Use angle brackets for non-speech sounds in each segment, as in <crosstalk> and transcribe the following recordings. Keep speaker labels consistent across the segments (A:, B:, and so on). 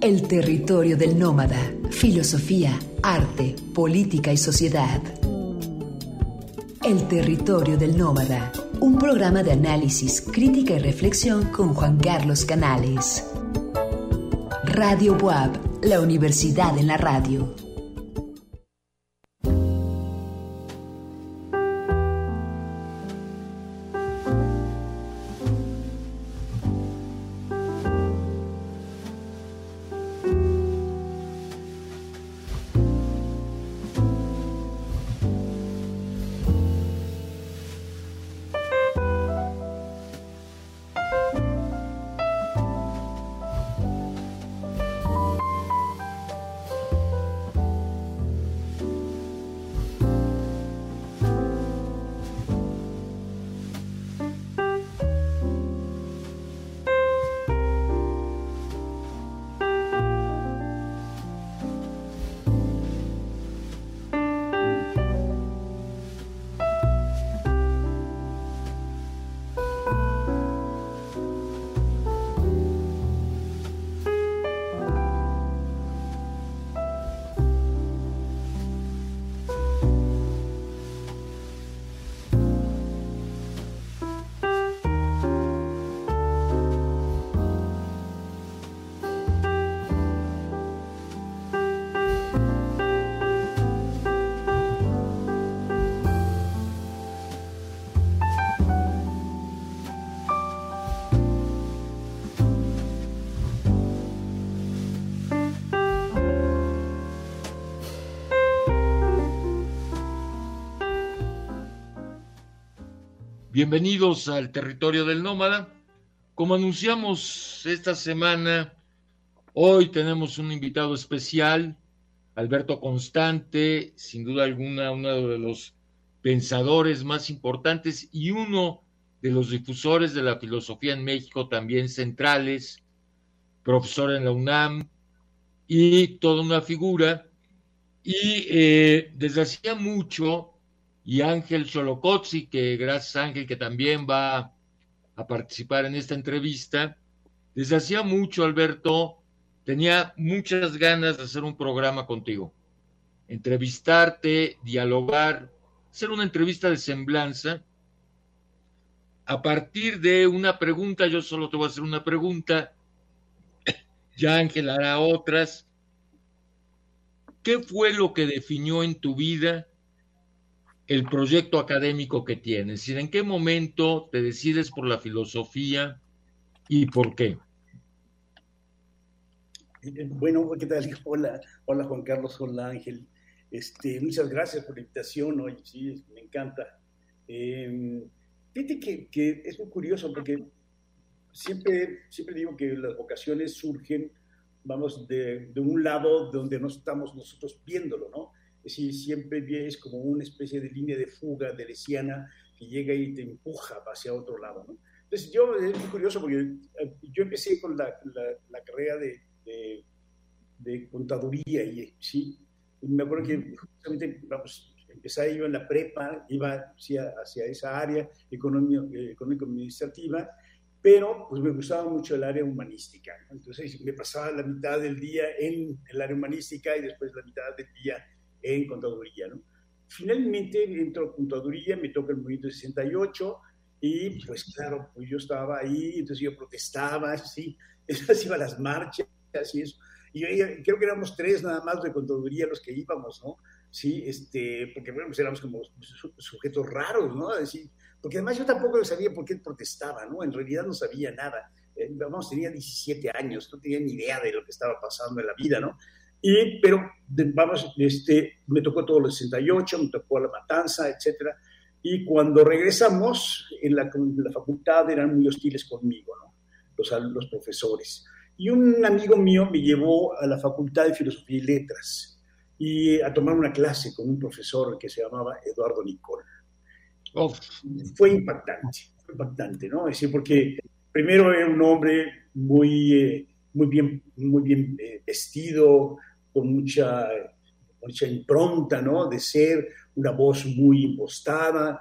A: El territorio del nómada, filosofía, arte, política y sociedad. El territorio del nómada, un programa de análisis, crítica y reflexión con Juan Carlos Canales. Radio Buab, la universidad en la radio.
B: Bienvenidos al territorio del nómada. Como anunciamos esta semana, hoy tenemos un invitado especial, Alberto Constante, sin duda alguna uno de los pensadores más importantes y uno de los difusores de la filosofía en México, también centrales, profesor en la UNAM y toda una figura. Y eh, desde hacía mucho y Ángel Solocozzi, que gracias Ángel que también va a participar en esta entrevista. Desde hacía mucho, Alberto, tenía muchas ganas de hacer un programa contigo, entrevistarte, dialogar, hacer una entrevista de semblanza. A partir de una pregunta, yo solo te voy a hacer una pregunta, ya Ángel hará otras. ¿Qué fue lo que definió en tu vida el proyecto académico que tienes en qué momento te decides por la filosofía y por qué.
C: Bueno, ¿qué tal? <laughs> Hola, hola Juan Carlos, hola Ángel. Este, muchas gracias por la invitación hoy, sí, me encanta. Eh, fíjate que, que, es muy curioso porque siempre, siempre digo que las vocaciones surgen, vamos, de, de un lado donde no estamos nosotros viéndolo, ¿no? Es decir, siempre es como una especie de línea de fuga de lesiana que llega y te empuja hacia otro lado. ¿no? Entonces, yo es muy curioso porque eh, yo empecé con la, la, carrera de, de, contaduría y sí, me acuerdo que justamente, vamos, empecé yo en la prepa, iba hacia, hacia esa área económico-administrativa, pero pues me gustaba mucho el área humanística. Entonces me pasaba la mitad del día en el área humanística y después la mitad del día en contaduría. ¿no? Finalmente entro a contaduría, me toca el movimiento 68 y pues claro, pues yo estaba ahí, entonces yo protestaba, <laughs> sí, esas iba a las marchas y eso. Y creo que éramos tres nada más de contaduría los que íbamos, ¿no? Sí, este, porque bueno, pues éramos como sujetos raros, ¿no? Decir, porque además yo tampoco sabía por qué protestaba, ¿no? En realidad no sabía nada. Eh, vamos, tenía 17 años, no tenía ni idea de lo que estaba pasando en la vida, ¿no? Y, pero, vamos, este, me tocó todo el 68, me tocó la matanza, etcétera. Y cuando regresamos, en la, la facultad eran muy hostiles conmigo, ¿no? Los, los profesores. Y un amigo mío me llevó a la Facultad de Filosofía y Letras y a tomar una clase con un profesor que se llamaba Eduardo Nicol. Fue impactante, fue impactante, ¿no? Es decir, porque primero era un hombre muy, eh, muy bien, muy bien eh, vestido, con mucha, mucha impronta, ¿no? De ser una voz muy impostada,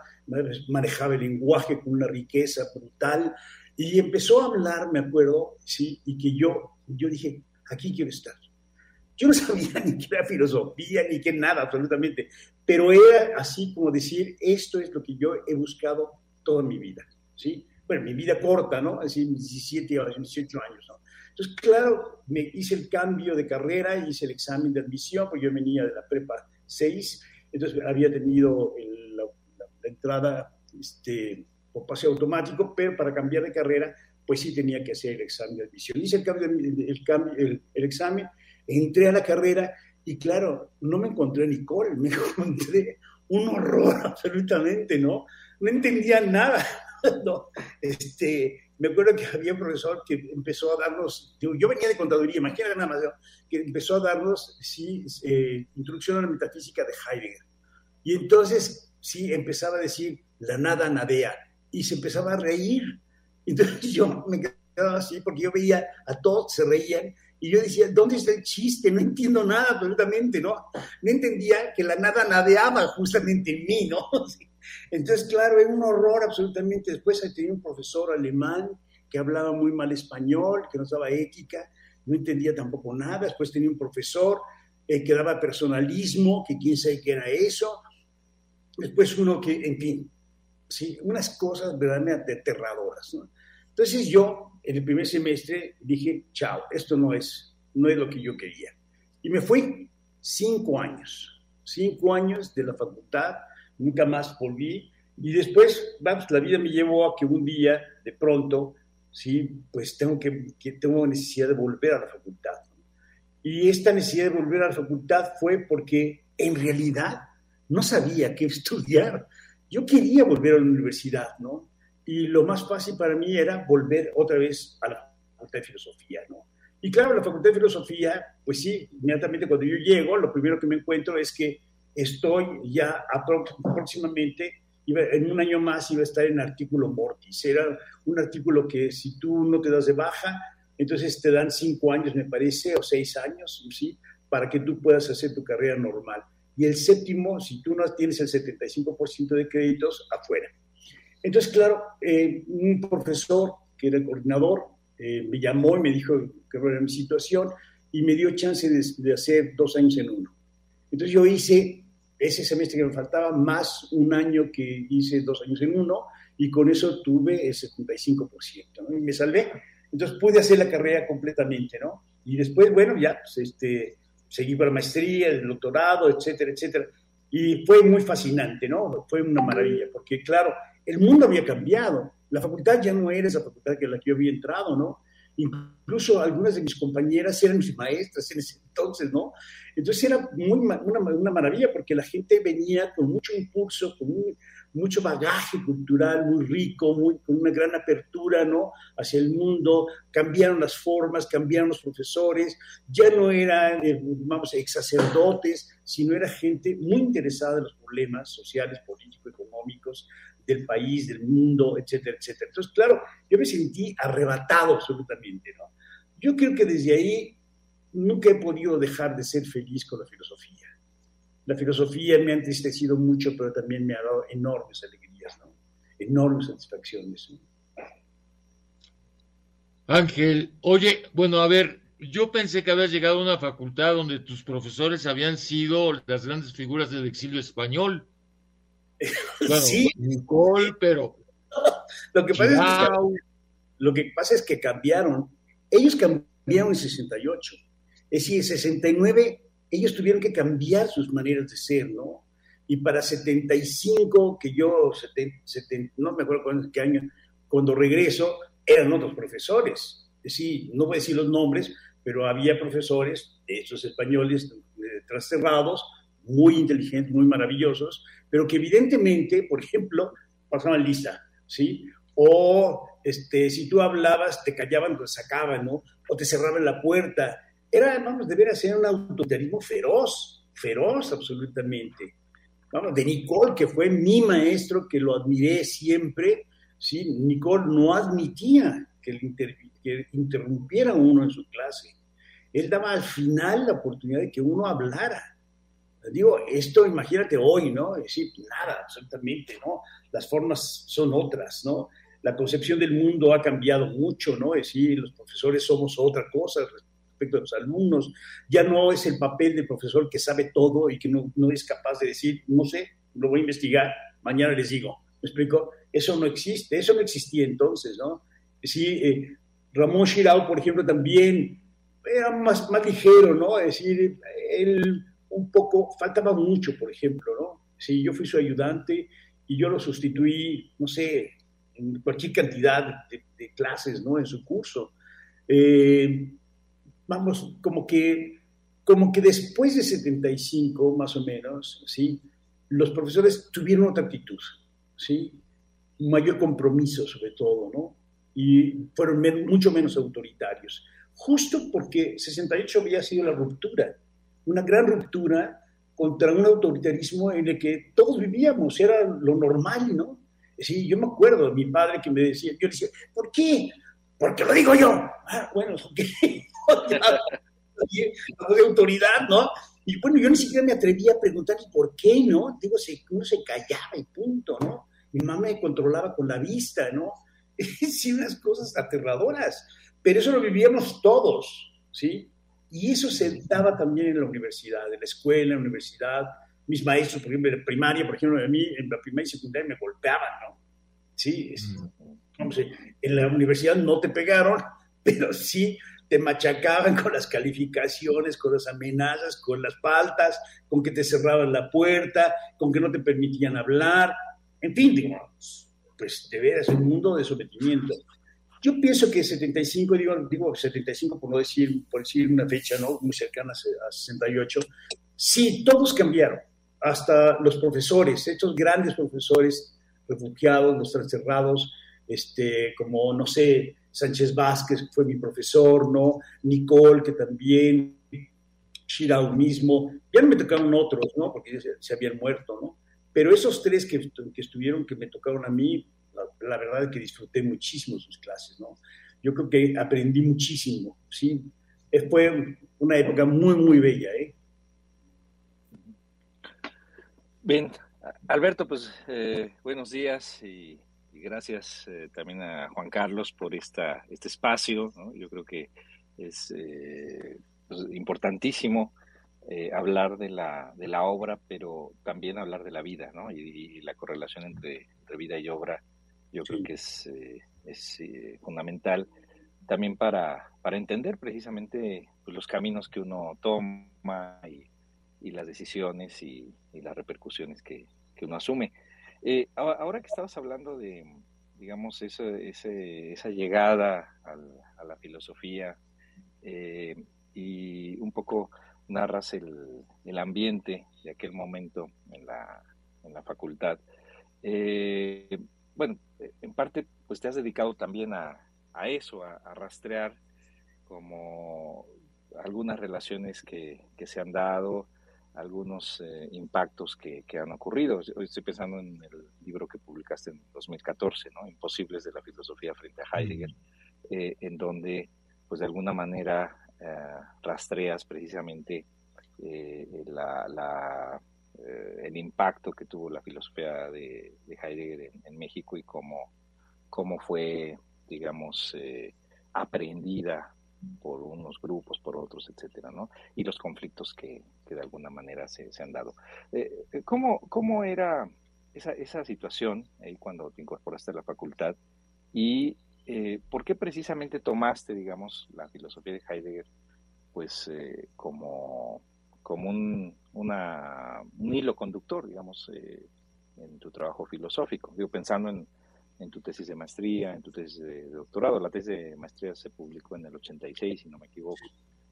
C: manejaba el lenguaje con una riqueza brutal y empezó a hablar, me acuerdo, sí, y que yo yo dije, aquí quiero estar. Yo no <laughs> sabía ni qué era filosofía, ni qué nada, absolutamente, pero era así como decir, esto es lo que yo he buscado toda mi vida, ¿sí? Bueno, mi vida corta, ¿no? Así, 17 o 18 años, ¿no? Entonces, claro, me hice el cambio de carrera, hice el examen de admisión, porque yo venía de la prepa 6, entonces había tenido la, entrada este, por pase automático, pero para cambiar de carrera, pues sí tenía que hacer el examen de admisión. Hice el, cambio, cambio, el, examen, entré a la carrera y claro, no me encontré a Nicole, me <laughs> encontré un horror absolutamente, ¿no? No entendía nada, <laughs> ¿no? Este, me acuerdo que había un profesor que empezó a darnos, yo venía de contaduría, imagínate nada más, que empezó a darnos, sí, eh, introducción a la metafísica de Heidegger. Y entonces, sí, empezaba a decir, la nada nadea, y se empezaba a reír. Entonces <laughs> yo me quedaba así, porque yo veía a todos se reían, y yo decía, ¿dónde está el chiste? No entiendo nada absolutamente, ¿no? No entendía que la nada nadeaba justamente en mí, ¿no? <laughs> Entonces, claro, era un horror absolutamente. Después tenía un profesor alemán que hablaba muy mal español, que nos daba ética, no entendía tampoco nada. Después tenía un profesor eh, que daba personalismo, que quién sabe qué era eso. Después uno que, en fin, sí, unas cosas verdaderamente aterradoras. ¿no? Entonces yo, en el primer semestre, dije, chao, esto no es, no es lo que yo quería. Y me fui cinco años, cinco años de la facultad nunca más volví. Y después, vamos, la vida me llevó a que un día, de pronto, sí, pues tengo que, que tengo necesidad de volver a la facultad. Y esta necesidad de volver a la facultad fue porque en realidad no sabía qué estudiar. Yo quería volver a la universidad, ¿no? Y lo más fácil para mí era volver otra vez a la Facultad de Filosofía, ¿no? Y claro, la Facultad de Filosofía, pues sí, inmediatamente cuando yo llego, lo primero que me encuentro es que estoy ya próximamente, en un año más iba a estar en artículo mortis. Era un artículo que si tú no te das de baja, entonces te dan cinco años, me parece, o seis años, ¿sí? Para que tú puedas hacer tu carrera normal. Y el séptimo, si tú no tienes el 75% de créditos, afuera. Entonces, claro, eh, un profesor que era el coordinador eh, me llamó y me dijo que era mi situación y me dio chance de, de hacer dos años en uno. Entonces yo hice ese semestre que me faltaba, más un año que hice dos años en uno, y con eso tuve el 75%, ¿no? Y me salvé. Entonces pude hacer la carrera completamente, ¿no? Y después, bueno, ya, pues, este, seguí para la maestría, el doctorado, etcétera, etcétera. Y fue muy fascinante, ¿no? Fue una maravilla, porque claro, el mundo había cambiado. La facultad ya no era esa facultad que la que yo había entrado, ¿no? Incluso algunas de mis compañeras eran mis maestras en ese entonces, ¿no? Entonces era muy, una, maravilla porque la gente venía con mucho impulso, con mucho bagaje cultural muy rico, muy, con una gran apertura, ¿no? Hacia el mundo, cambiaron las formas, cambiaron los profesores, ya no eran, eh, vamos, ex sacerdotes, sino era gente muy interesada en los problemas sociales, políticos, económicos, del país, del mundo, etcétera, etcétera. Entonces, claro, yo me sentí arrebatado absolutamente, ¿no? Yo creo que desde ahí nunca he podido dejar de ser feliz con la filosofía. La filosofía me ha entristecido mucho, pero también me ha dado enormes alegrías, ¿no? Enormes satisfacciones.
B: Ángel, oye, bueno, a ver, yo pensé que habías llegado a una facultad donde tus profesores habían sido las grandes figuras del exilio español. <laughs> sí. Nicole, pero. <laughs>
C: lo, que pasa es que, lo que pasa es que cambiaron. Ellos cambiaron en 68. Es decir, en 69 ellos tuvieron que cambiar sus maneras de ser, ¿no? Y para 75, que yo, no me acuerdo qué año, cuando regreso, eran otros profesores. Es decir, no voy a decir los nombres, pero había profesores, estos españoles eh, trasterrados, muy inteligentes, muy maravillosos, pero que evidentemente, por ejemplo, pasaban lista, ¿sí? O este, si tú hablabas, te callaban, te sacaban, ¿no? O te cerraban la puerta. Era, vamos, debería ser un autoritarismo feroz, feroz absolutamente. Vamos, de Nicole, que fue mi maestro, que lo admiré siempre, ¿sí? Nicole no admitía que, que interrumpiera uno en su clase. Él daba al final la oportunidad de que uno hablara. Digo, esto imagínate hoy, ¿no? Es decir, nada, absolutamente, ¿no? Las formas son otras, ¿no? la concepción del mundo ha cambiado mucho, ¿no? Es decir, los profesores somos otra cosa respecto a los alumnos. Ya no es el papel del profesor que sabe todo y que no, no es capaz de decir, no sé, lo voy a investigar, mañana les digo. ¿Me explico? Eso no existe, eso no existía entonces, ¿no? Sí, eh, Ramón Shirao, por ejemplo, también era más, más ligero, ¿no? Es decir, él un poco, faltaba mucho, por ejemplo, ¿no? Sí, yo fui su ayudante y yo lo sustituí, no sé, en cualquier cantidad de, clases, ¿no? En su curso. Eh, vamos, como que, como que después de 75, más o menos, ¿sí? Los profesores tuvieron otra actitud, ¿sí? Un mayor compromiso, sobre todo, ¿no? Y fueron mucho menos autoritarios. Justo porque 68 había sido la ruptura, una gran ruptura contra un autoritarismo en el que todos vivíamos, era lo normal, ¿no? Sí, yo me acuerdo de mi padre que me decía, yo le decía, ¿por qué? Porque lo digo yo. Ah, bueno, <laughs> ¿qué? de autoridad, ¿no? Y bueno, yo ni siquiera me atrevía a preguntarle por qué, ¿no? Digo, uno se callaba y punto, ¿no? Mi mamá me controlaba con la vista, ¿no? <laughs> sí, unas cosas aterradoras, pero eso lo vivíamos todos, ¿sí? Y eso se daba también en la universidad, en la escuela, en la universidad. Mis maestros, por ejemplo, en primaria, por ejemplo, a mí en la primaria y secundaria me golpeaban, ¿no? Sí, mm. en la universidad no te pegaron, <laughs> pero sí te machacaban con las calificaciones, con las amenazas, con las faltas, con que te cerraban la puerta, con que no te permitían hablar, en fin, digamos, pues de veras un mundo de sometimiento. Yo pienso que 75, digo, digo 75 por no decir, por decir una fecha ¿no? muy cercana a 68, sí, todos cambiaron, hasta los profesores, estos grandes profesores refugiados, los transerrados, este, como, no sé, Sánchez Vázquez, que fue mi profesor, ¿no? Nicole, que también, Shirao mismo, ya no me tocaron otros, ¿no? Porque se, se habían muerto, ¿no? Pero esos tres que, que estuvieron, que me tocaron a mí, la, verdad es que disfruté muchísimo sus clases, ¿no? Yo creo que aprendí muchísimo, ¿sí? Fue una época muy, muy bella, ¿eh?
D: Bien, Alberto, pues eh, buenos días y, gracias eh, también a Juan Carlos por esta, este espacio, ¿no? Yo creo que es eh, pues, importantísimo hablar de la, de la obra, pero también hablar de la vida, ¿no? Y, la correlación entre, entre, vida y obra yo creo que es, eh, es eh, fundamental también para, para entender precisamente pues, los caminos que uno toma y, y las decisiones y, las repercusiones que, que uno asume. Eh, ahora que estabas hablando de, digamos, eso, ese, esa llegada a la filosofía y un poco narras el, el, ambiente de aquel momento en la, en la facultad. Bueno, en parte, pues te has dedicado también a, eso, a, rastrear como algunas relaciones que, se han dado, algunos eh, impactos que, han ocurrido. Hoy estoy pensando en el libro que publicaste en 2014, ¿no? Imposibles de la filosofía frente a Heidegger, eh, en donde, pues de alguna manera, eh, rastreas precisamente la, eh, el impacto que tuvo la filosofía de, Heidegger en, México y cómo, cómo fue, digamos, eh, aprendida por unos grupos, por otros, etcétera, ¿no? Y los conflictos que, de alguna manera se, han dado. Eh, ¿cómo, ¿Cómo era esa, esa situación ahí cuando te incorporaste a la facultad? ¿Y por qué precisamente tomaste, digamos, la filosofía de Heidegger, pues, como como un, un hilo conductor, digamos, eh, en tu trabajo filosófico. Digo, pensando en, en, tu tesis de maestría, en tu tesis de, doctorado. La tesis de maestría se publicó en el 86, si no me equivoco,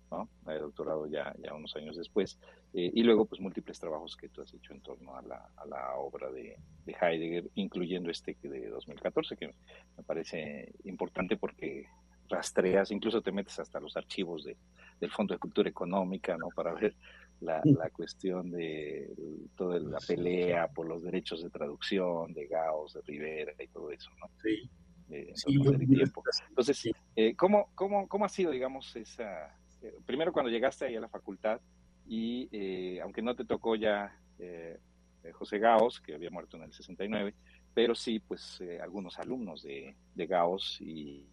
D: ¿no? La de doctorado ya, ya unos años después. Eh, y luego, pues, múltiples trabajos que tú has hecho en torno a la, a la obra de, de, Heidegger, incluyendo este de 2014, que me parece importante porque rastreas, incluso te metes hasta los archivos de, del Fondo de Cultura Económica, ¿no? Para ver la, la cuestión de toda la pelea por los derechos de traducción de Gauss, de Rivera y todo eso, ¿no? Sí. Eh, tiempo. Entonces, eh, ¿cómo, cómo, ¿cómo ha sido, digamos, esa... Eh, primero cuando llegaste ahí a la facultad y aunque no te tocó ya José Gauss, que había muerto en el 69, pero sí, pues eh, algunos alumnos de, Gauss y,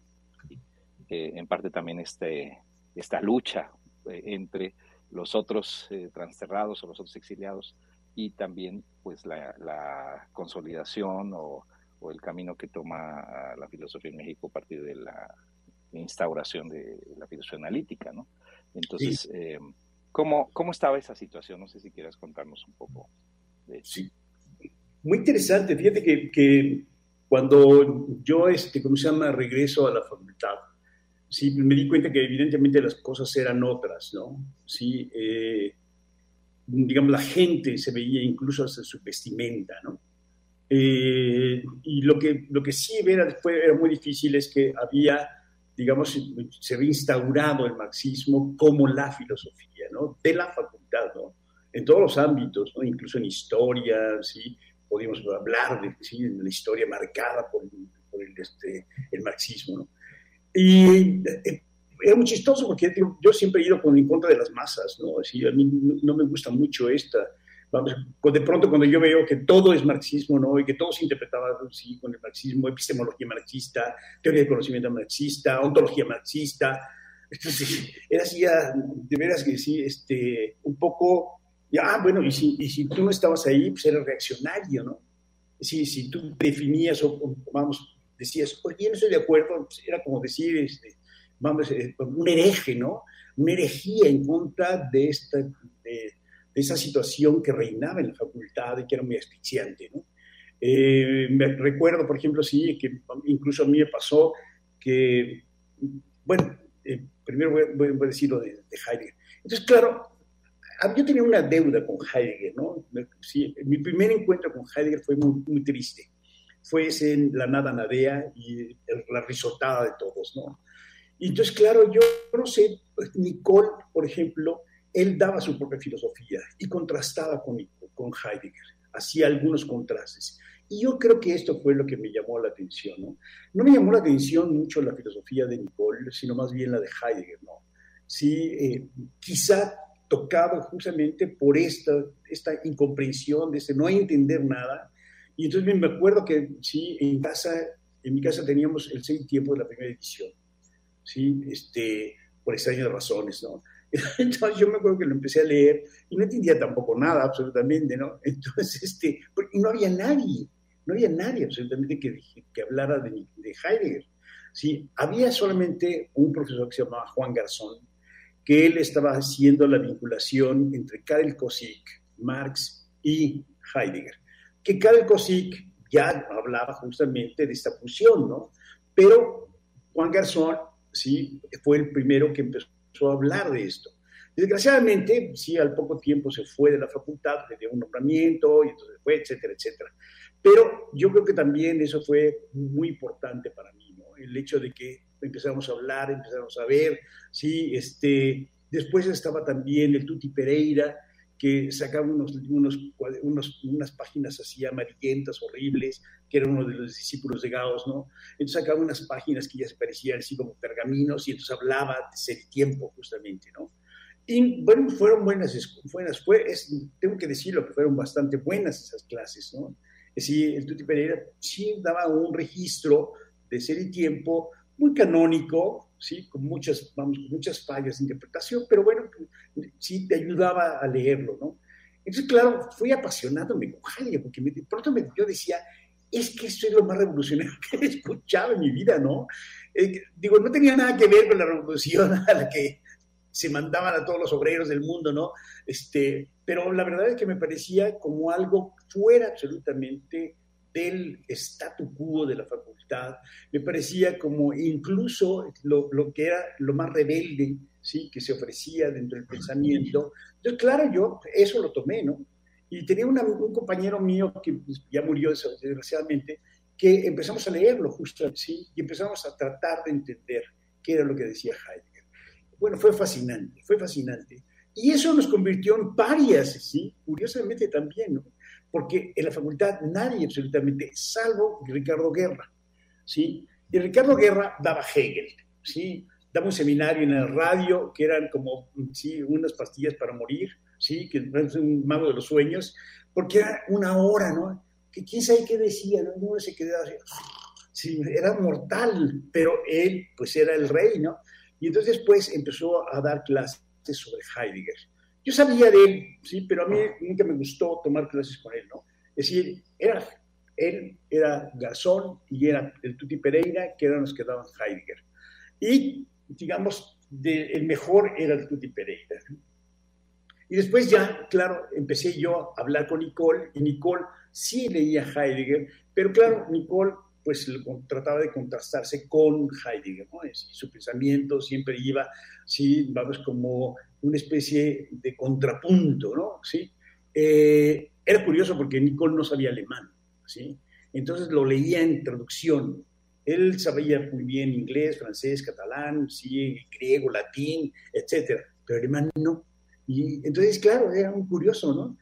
D: en parte también este, esta lucha entre los otros transterrados o los otros exiliados y también pues la, consolidación o, el camino que toma la filosofía en México a partir de la instauración de la filosofía analítica, ¿no? Entonces, eh, ¿cómo, estaba esa situación? No sé si quieras contarnos un poco de eso.
C: Sí. Muy interesante. Fíjate que, cuando yo, este, ¿cómo se llama?, regreso a la facultad, sí, me di cuenta que evidentemente las cosas eran otras, ¿no? Sí, eh, digamos, la gente se veía incluso hasta su vestimenta, ¿no? Eh, y lo que, lo que sí era, fue, era muy difícil es que había, digamos, se había instaurado el marxismo como la filosofía, ¿no? De la facultad, ¿no? En todos los ámbitos, ¿no? Incluso en historia, ¿sí? Podíamos hablar de, ¿sí? la historia marcada por, por el, este, el marxismo, ¿no? Y eh, era muy chistoso porque yo siempre he ido con, en contra de las masas, ¿no? Así, a mí no, me gusta mucho esta. Vamos, de pronto cuando yo veo que todo es marxismo, ¿no? Y que todo se interpretaba sí, con el marxismo, epistemología marxista, teoría de conocimiento marxista, ontología marxista. Entonces, era así, de veras que sí, este, un poco, ya, ah, bueno, y si, y si tú no estabas ahí, pues eras reaccionario, ¿no? Si, si tú definías o, vamos, decías, oye, no estoy de acuerdo, pues era como decir, este, vamos, eh, un hereje, ¿no? Una herejía en contra de esta, de, esa situación que reinaba en la facultad y que era muy asfixiante, ¿no? Eh, me recuerdo, por ejemplo, sí, que incluso a mí me pasó que, bueno, eh, primero voy, a decir lo de, Heidegger. Entonces, claro, yo tenía una deuda con Heidegger, ¿no? Sí, mi primer encuentro con Heidegger fue muy, muy triste. Fue ese en la nada nadea y la risotada de todos, ¿no? Y entonces, claro, yo no sé, pues, Nicole, por ejemplo, él daba su propia filosofía y contrastaba con, con Heidegger, hacía algunos contrastes. Y yo creo que esto fue lo que me llamó la atención, ¿no? No me llamó la atención mucho la filosofía de Nicole, sino más bien la de Heidegger, ¿no? Sí, eh, quizá tocado justamente por esta, esta incomprensión, de no entender nada. Y entonces me acuerdo que, sí, en casa, en mi casa teníamos el seis tiempo de la primera edición. ¿sí? Este, por extrañas razones, ¿no? <laughs> Entonces yo me acuerdo que lo empecé a leer y no entendía tampoco nada, absolutamente, ¿no? <laughs> Entonces, este, no había nadie, no había nadie absolutamente que, que hablara de, de Heidegger. ¿sí? Había solamente un profesor que se llamaba Juan Garzón, que él estaba haciendo la vinculación entre Karel Kosik, Marx y Heidegger. Que Karel Kosik ya hablaba justamente de esta fusión, ¿no? Pero Juan Garzón ¿sí? fue el primero que empezó a hablar de esto. Desgraciadamente, sí, al poco tiempo se fue de la facultad, le dio un nombramiento, y entonces fue, etcétera, etcétera. Pero yo creo que también eso fue muy importante para mí, ¿no? El hecho de que empezamos a hablar, empezamos a ver, sí, este, después estaba también el Tuti Pereira, que sacaba unos, unos, unos, unas páginas así amarillentas, horribles, que era uno de los discípulos de Gauss, ¿no? Entonces sacaba unas páginas que ya se parecían así como pergaminos y entonces hablaba de ser tiempo, justamente, ¿no? Y bueno, fueron buenas, buenas fue, tengo que decirlo, que fueron bastante buenas esas clases, ¿no? Es decir, el Tuti Pereira sí daba un registro de ser y tiempo muy canónico, ¿sí? con, muchas, vamos, muchas fallas de interpretación, pero bueno, sí te ayudaba a leerlo, ¿no? Entonces, claro, fui apasionándome con Heidegger, porque de pronto me, yo decía, es que esto es lo más revolucionario que he escuchado en mi vida, ¿no? Eh, digo, no tenía nada que ver con la revolución a la que se mandaban a todos los obreros del mundo, ¿no? Este, pero la verdad es que me parecía como algo fuera absolutamente del statu quo de la facultad, me parecía como incluso lo, lo, que era lo más rebelde, ¿sí? Que se ofrecía dentro del pensamiento. Entonces, claro, yo eso lo tomé, ¿no? Y tenía un compañero mío que pues, ya murió desgraciadamente, que empezamos a leerlo justo así y empezamos a tratar de entender qué era lo que decía Heidegger. Bueno, fue fascinante, fue fascinante. Y eso nos convirtió en parias, ¿sí? Curiosamente también, ¿no? Porque en la facultad nadie absolutamente, salvo Ricardo Guerra, ¿sí? Y Ricardo Guerra daba Hegel, ¿sí? Daba un seminario en el radio que eran como, ¿sí? Unas pastillas para morir, ¿sí? Que es un mago de los sueños, porque era una hora, ¿no? que quién sabe qué decía, ¿no? Uno se quedaba así, sí, era mortal, pero él, pues era el rey, ¿no? Y entonces, pues, empezó a dar clases sobre Heidegger. Yo sabía de él, sí, pero a mí nunca me gustó tomar clases con él, ¿no? Es decir, era, él era Garzón y era el Tuti Pereira, que eran los que daban Heidegger. Y, digamos, el mejor era el Tuti Pereira. Y después ya, claro, empecé yo a hablar con Nicole, y Nicole sí leía Heidegger, pero claro, Nicole pues trataba de contrastarse con Heidegger, ¿no? su pensamiento siempre iba, sí, vamos, como una especie de contrapunto, ¿no? ¿Sí? Eh, era curioso porque Nicole no sabía alemán, ¿sí? Entonces lo leía en traducción. Él sabía muy bien inglés, francés, catalán, sí, griego, latín, etcétera, pero alemán no. Y entonces, claro, era muy curioso, ¿no?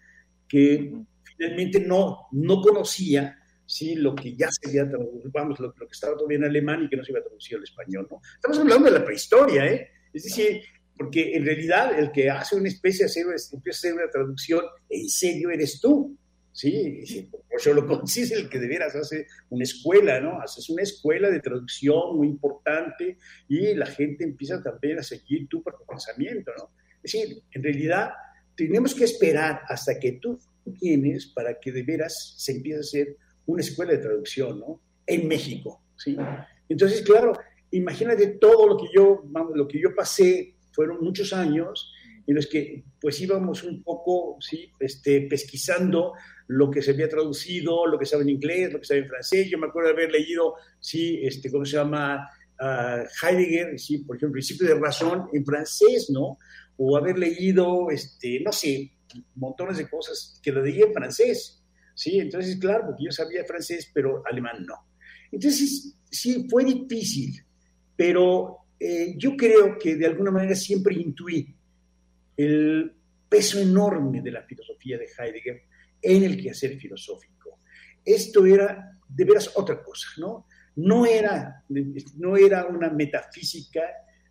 C: Que finalmente no, no conocía ¿sí? lo que ya se había traducido, vamos, lo, que estaba todavía en alemán y que no se había traducido al español, ¿no? Estamos hablando de la prehistoria, ¿eh? Es decir, porque en realidad el que hace una especie empieza a hacer una traducción en serio eres tú, ¿sí? Por eso lo <laughs> es el que de veras hace una escuela, ¿no? Haces una escuela de traducción muy importante y la gente empieza también a seguir tu propio pensamiento, ¿no? Es decir, en realidad tenemos que esperar hasta que tú tienes para que de veras se empiece a hacer una escuela de traducción, ¿no? En México, ¿sí? Entonces, claro, imagínate todo lo que yo, vamos, lo que yo pasé, fueron muchos años en los que pues íbamos un poco, ¿sí? Este, pesquisando lo que se había traducido, lo que sabe en inglés, lo que sabe en francés. Yo me acuerdo de haber leído, ¿sí? Este, ¿cómo se llama? Uh, Heidegger, ¿sí? Por ejemplo, Principio de Razón en francés, ¿no? O haber leído, este, no sé, montones de cosas que lo leía en francés, ¿sí? Entonces, claro, porque yo sabía francés, pero alemán no. Entonces, sí, fue difícil, pero eh, yo creo que de alguna manera siempre intuí el peso enorme de la filosofía de Heidegger en el quehacer filosófico. Esto era de veras otra cosa, ¿no? No era, no era una metafísica,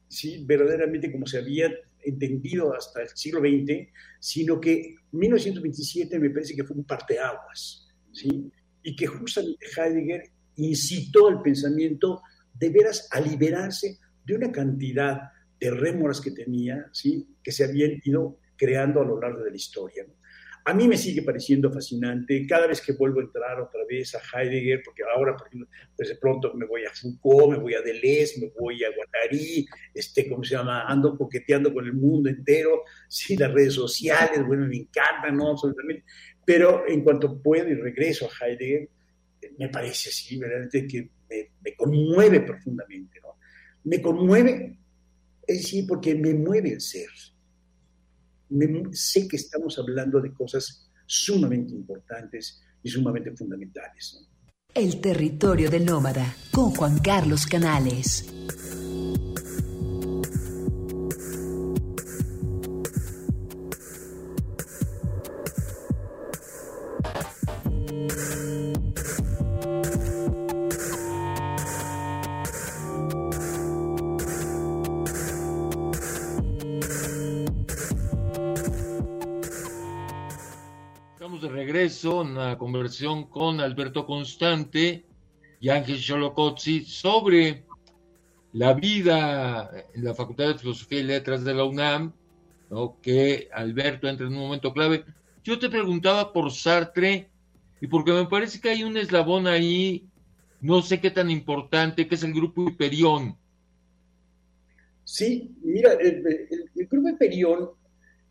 C: ¿sí? verdaderamente como se había entendido hasta el siglo XX, sino que 1927 me parece que fue un parteaguas, ¿sí? Y que justamente Heidegger incitó al pensamiento de veras a liberarse de una cantidad de rémoras que tenía, ¿sí? Que se habían ido creando a lo largo de la historia. A mí me sigue pareciendo fascinante cada vez que vuelvo a entrar otra vez a Heidegger, porque ahora, por ejemplo, pues de pronto me voy a Foucault, me voy a Deleuze, me voy a Guattari, este, ¿cómo se llama? Ando coqueteando con el mundo entero, sí, las redes sociales, bueno, me encantan, ¿no? Absolutamente. Pero en cuanto puedo y regreso a Heidegger, me parece así, verdaderamente que me, me conmueve profundamente. Me conmueve, es decir, porque me mueve el ser sé que estamos hablando de cosas sumamente importantes y sumamente fundamentales.
A: El territorio del nómada con Juan Carlos Canales.
B: Una conversación con Alberto Constante y Ángel Cholocozzi sobre la vida en la Facultad de Filosofía y Letras de la UNAM, ¿no? que Alberto entra en un momento clave. Yo te preguntaba por Sartre y porque me parece que hay un eslabón ahí, no sé qué tan importante, que es el grupo Hiperión.
C: Sí, mira, el, el grupo Hiperión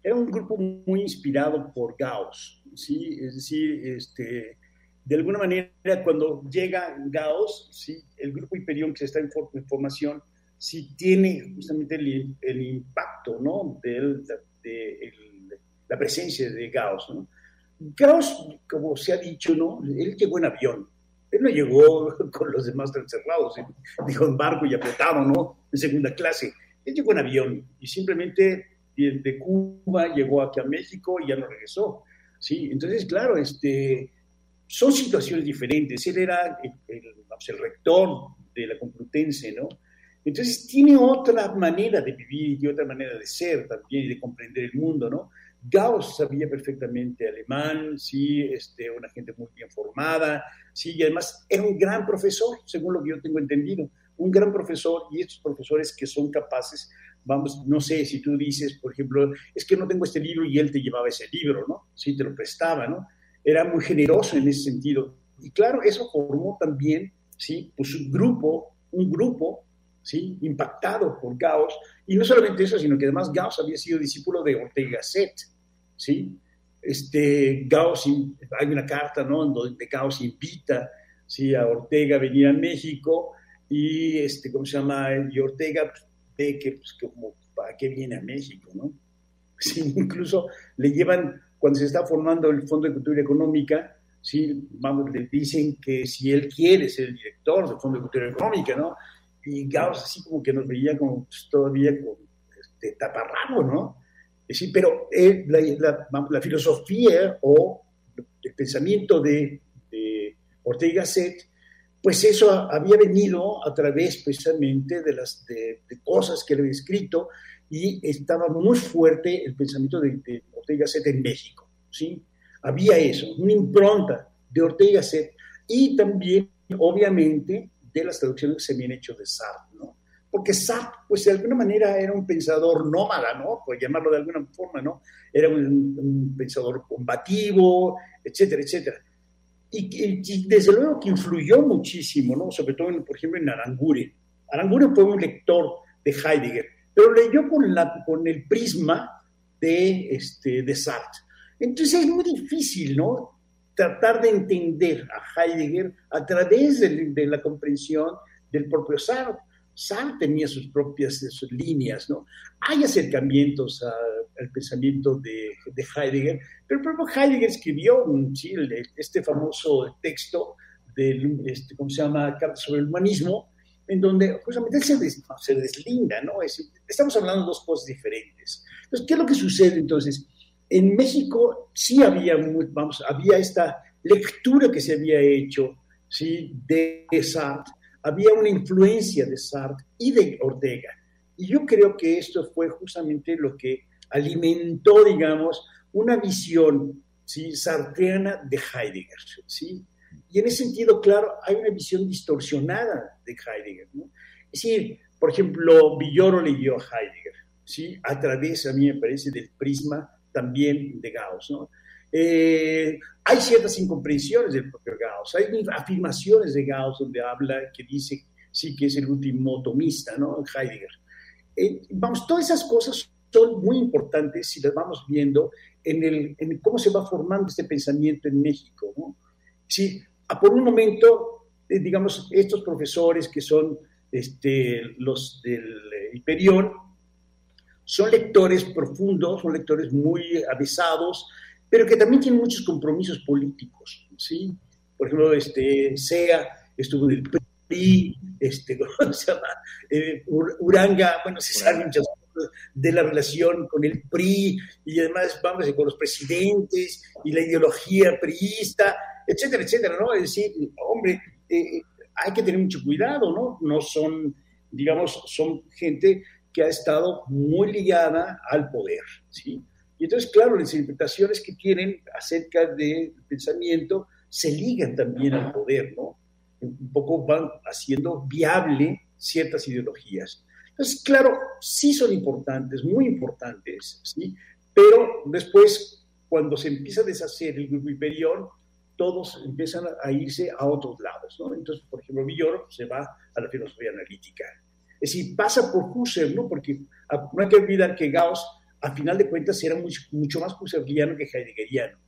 C: era un grupo muy inspirado por Gauss. ¿Sí? Es decir, este, de alguna manera cuando llega Gauss, ¿sí? el grupo Hiperión que está en, formación, sí tiene justamente el, impacto ¿no? de, la presencia de Gauss. ¿no? Gauss, como se ha dicho, ¿no? él llegó en avión. Él no llegó <laughs> con los demás encerrados, dijo en barco y apretado, ¿no? En segunda clase. Él llegó en avión y simplemente de Cuba llegó aquí a México y ya no regresó. ¿Sí? Entonces, claro, este, son situaciones diferentes. Él era el, rector de la Complutense, ¿no? Entonces tiene otra manera de vivir y otra manera de ser también y de comprender el mundo, ¿no? Gauss sabía perfectamente alemán, sí, este, una gente muy bien formada, sí, y además era un gran profesor, según lo que yo tengo entendido, un gran profesor y estos profesores que son capaces, vamos, no sé si tú dices, por ejemplo, es que no tengo este libro y él te llevaba ese libro, ¿no? Sí, te lo prestaba, ¿no? Era muy generoso en ese sentido. Y claro, eso formó también, sí, pues un grupo, un grupo ¿sí? impactado por Gauss. Y no solamente eso, sino que además Gauss había sido discípulo de Ortega Gasset. ¿sí? Este, Gauss, hay una carta ¿no? en donde Gauss invita ¿sí? a Ortega a venir a México y, este, ¿cómo se llama? Y Ortega pues, ve que, pues, como, ¿para qué viene a México? ¿no? <laughs> Sí, incluso le llevan, cuando se está formando el Fondo de Cultura Económica, sí, vamos, le dicen que si él quiere ser el director del Fondo de Cultura Económica, ¿no? y Gauss así como que nos veía como pues, todavía con este, taparrabo, ¿no? Sí, pero eh, la, la, filosofía o el pensamiento de, de Ortega Set, pues eso había venido a través precisamente de las cosas que él había escrito y estaba muy fuerte el pensamiento de, de Ortega Set en México, ¿sí? Había eso, una impronta de Ortega Set y también, obviamente, de las traducciones que se habían hecho de Sartre, ¿no? Porque Sartre, pues de alguna manera era un pensador nómada, ¿no? Por llamarlo de alguna forma, ¿no? Era un, pensador combativo, etcétera, etcétera. Y, desde luego que influyó muchísimo, ¿no? Sobre todo, por ejemplo, en Aranguren. Aranguren fue un lector de Heidegger, pero leyó con, la, con el prisma de, este, de Sartre. Entonces es muy difícil, ¿no? tratar de entender a Heidegger a través de, la comprensión del propio Sartre. Sartre tenía sus propias sus líneas, ¿no? Hay acercamientos al pensamiento de, Heidegger, pero el propio Heidegger escribió ¿sí? este famoso texto del, este, ¿cómo se llama?, sobre el humanismo, en donde justamente él se, deslinda, ¿no? estamos hablando de dos cosas diferentes. Entonces, ¿qué es lo que sucede entonces? En México sí había, vamos, había esta lectura que se había hecho ¿sí? de Sartre, había una influencia de Sartre y de Ortega. Y yo creo que esto fue justamente lo que alimentó, digamos, una visión ¿sí? sartreana de Heidegger. ¿sí? Y en ese sentido, claro, hay una visión distorsionada de Heidegger. ¿no? Es decir, por ejemplo, Villoro leyó a Heidegger, ¿sí? a través, a mí me parece, del prisma también de Gauss. ¿no? Eh, hay ciertas incomprensiones del propio Gauss, hay afirmaciones de Gauss donde habla que dice sí que es el último tomista, ¿no? Heidegger. Eh, vamos, todas esas cosas son muy importantes si las vamos viendo en, el, en cómo se va formando este pensamiento en México. ¿no? Sí, por un momento, eh, digamos, estos profesores que son este, los del Imperión, son lectores profundos, son lectores muy avisados, pero que también tienen muchos compromisos políticos, ¿sí? Por ejemplo, este, SEA estuvo en el PRI, este, <laughs> ¿cómo se llama? Eh, Uranga, bueno, se sabe muchas cosas de la relación con el PRI y además, vamos, con los presidentes y la ideología priista, etcétera, etcétera, ¿no? Es decir, hombre, eh, hay que tener mucho cuidado, ¿no? No son, digamos, son gente que ha estado muy ligada al poder, ¿sí? Y entonces, claro, las interpretaciones que tienen acerca del pensamiento se ligan también al poder, ¿no? Un poco van haciendo viable ciertas ideologías. Entonces, claro, sí son importantes, muy importantes, ¿sí? Pero después, cuando se empieza a deshacer el grupo Imperión, todos empiezan a irse a otros lados, ¿no? Entonces, por ejemplo, Villoro se va a la filosofía analítica, es decir, pasa por Husserl, ¿no? Porque ah, no hay que olvidar que Gauss, a final de cuentas, era mucho más husserliano que heideggeriano.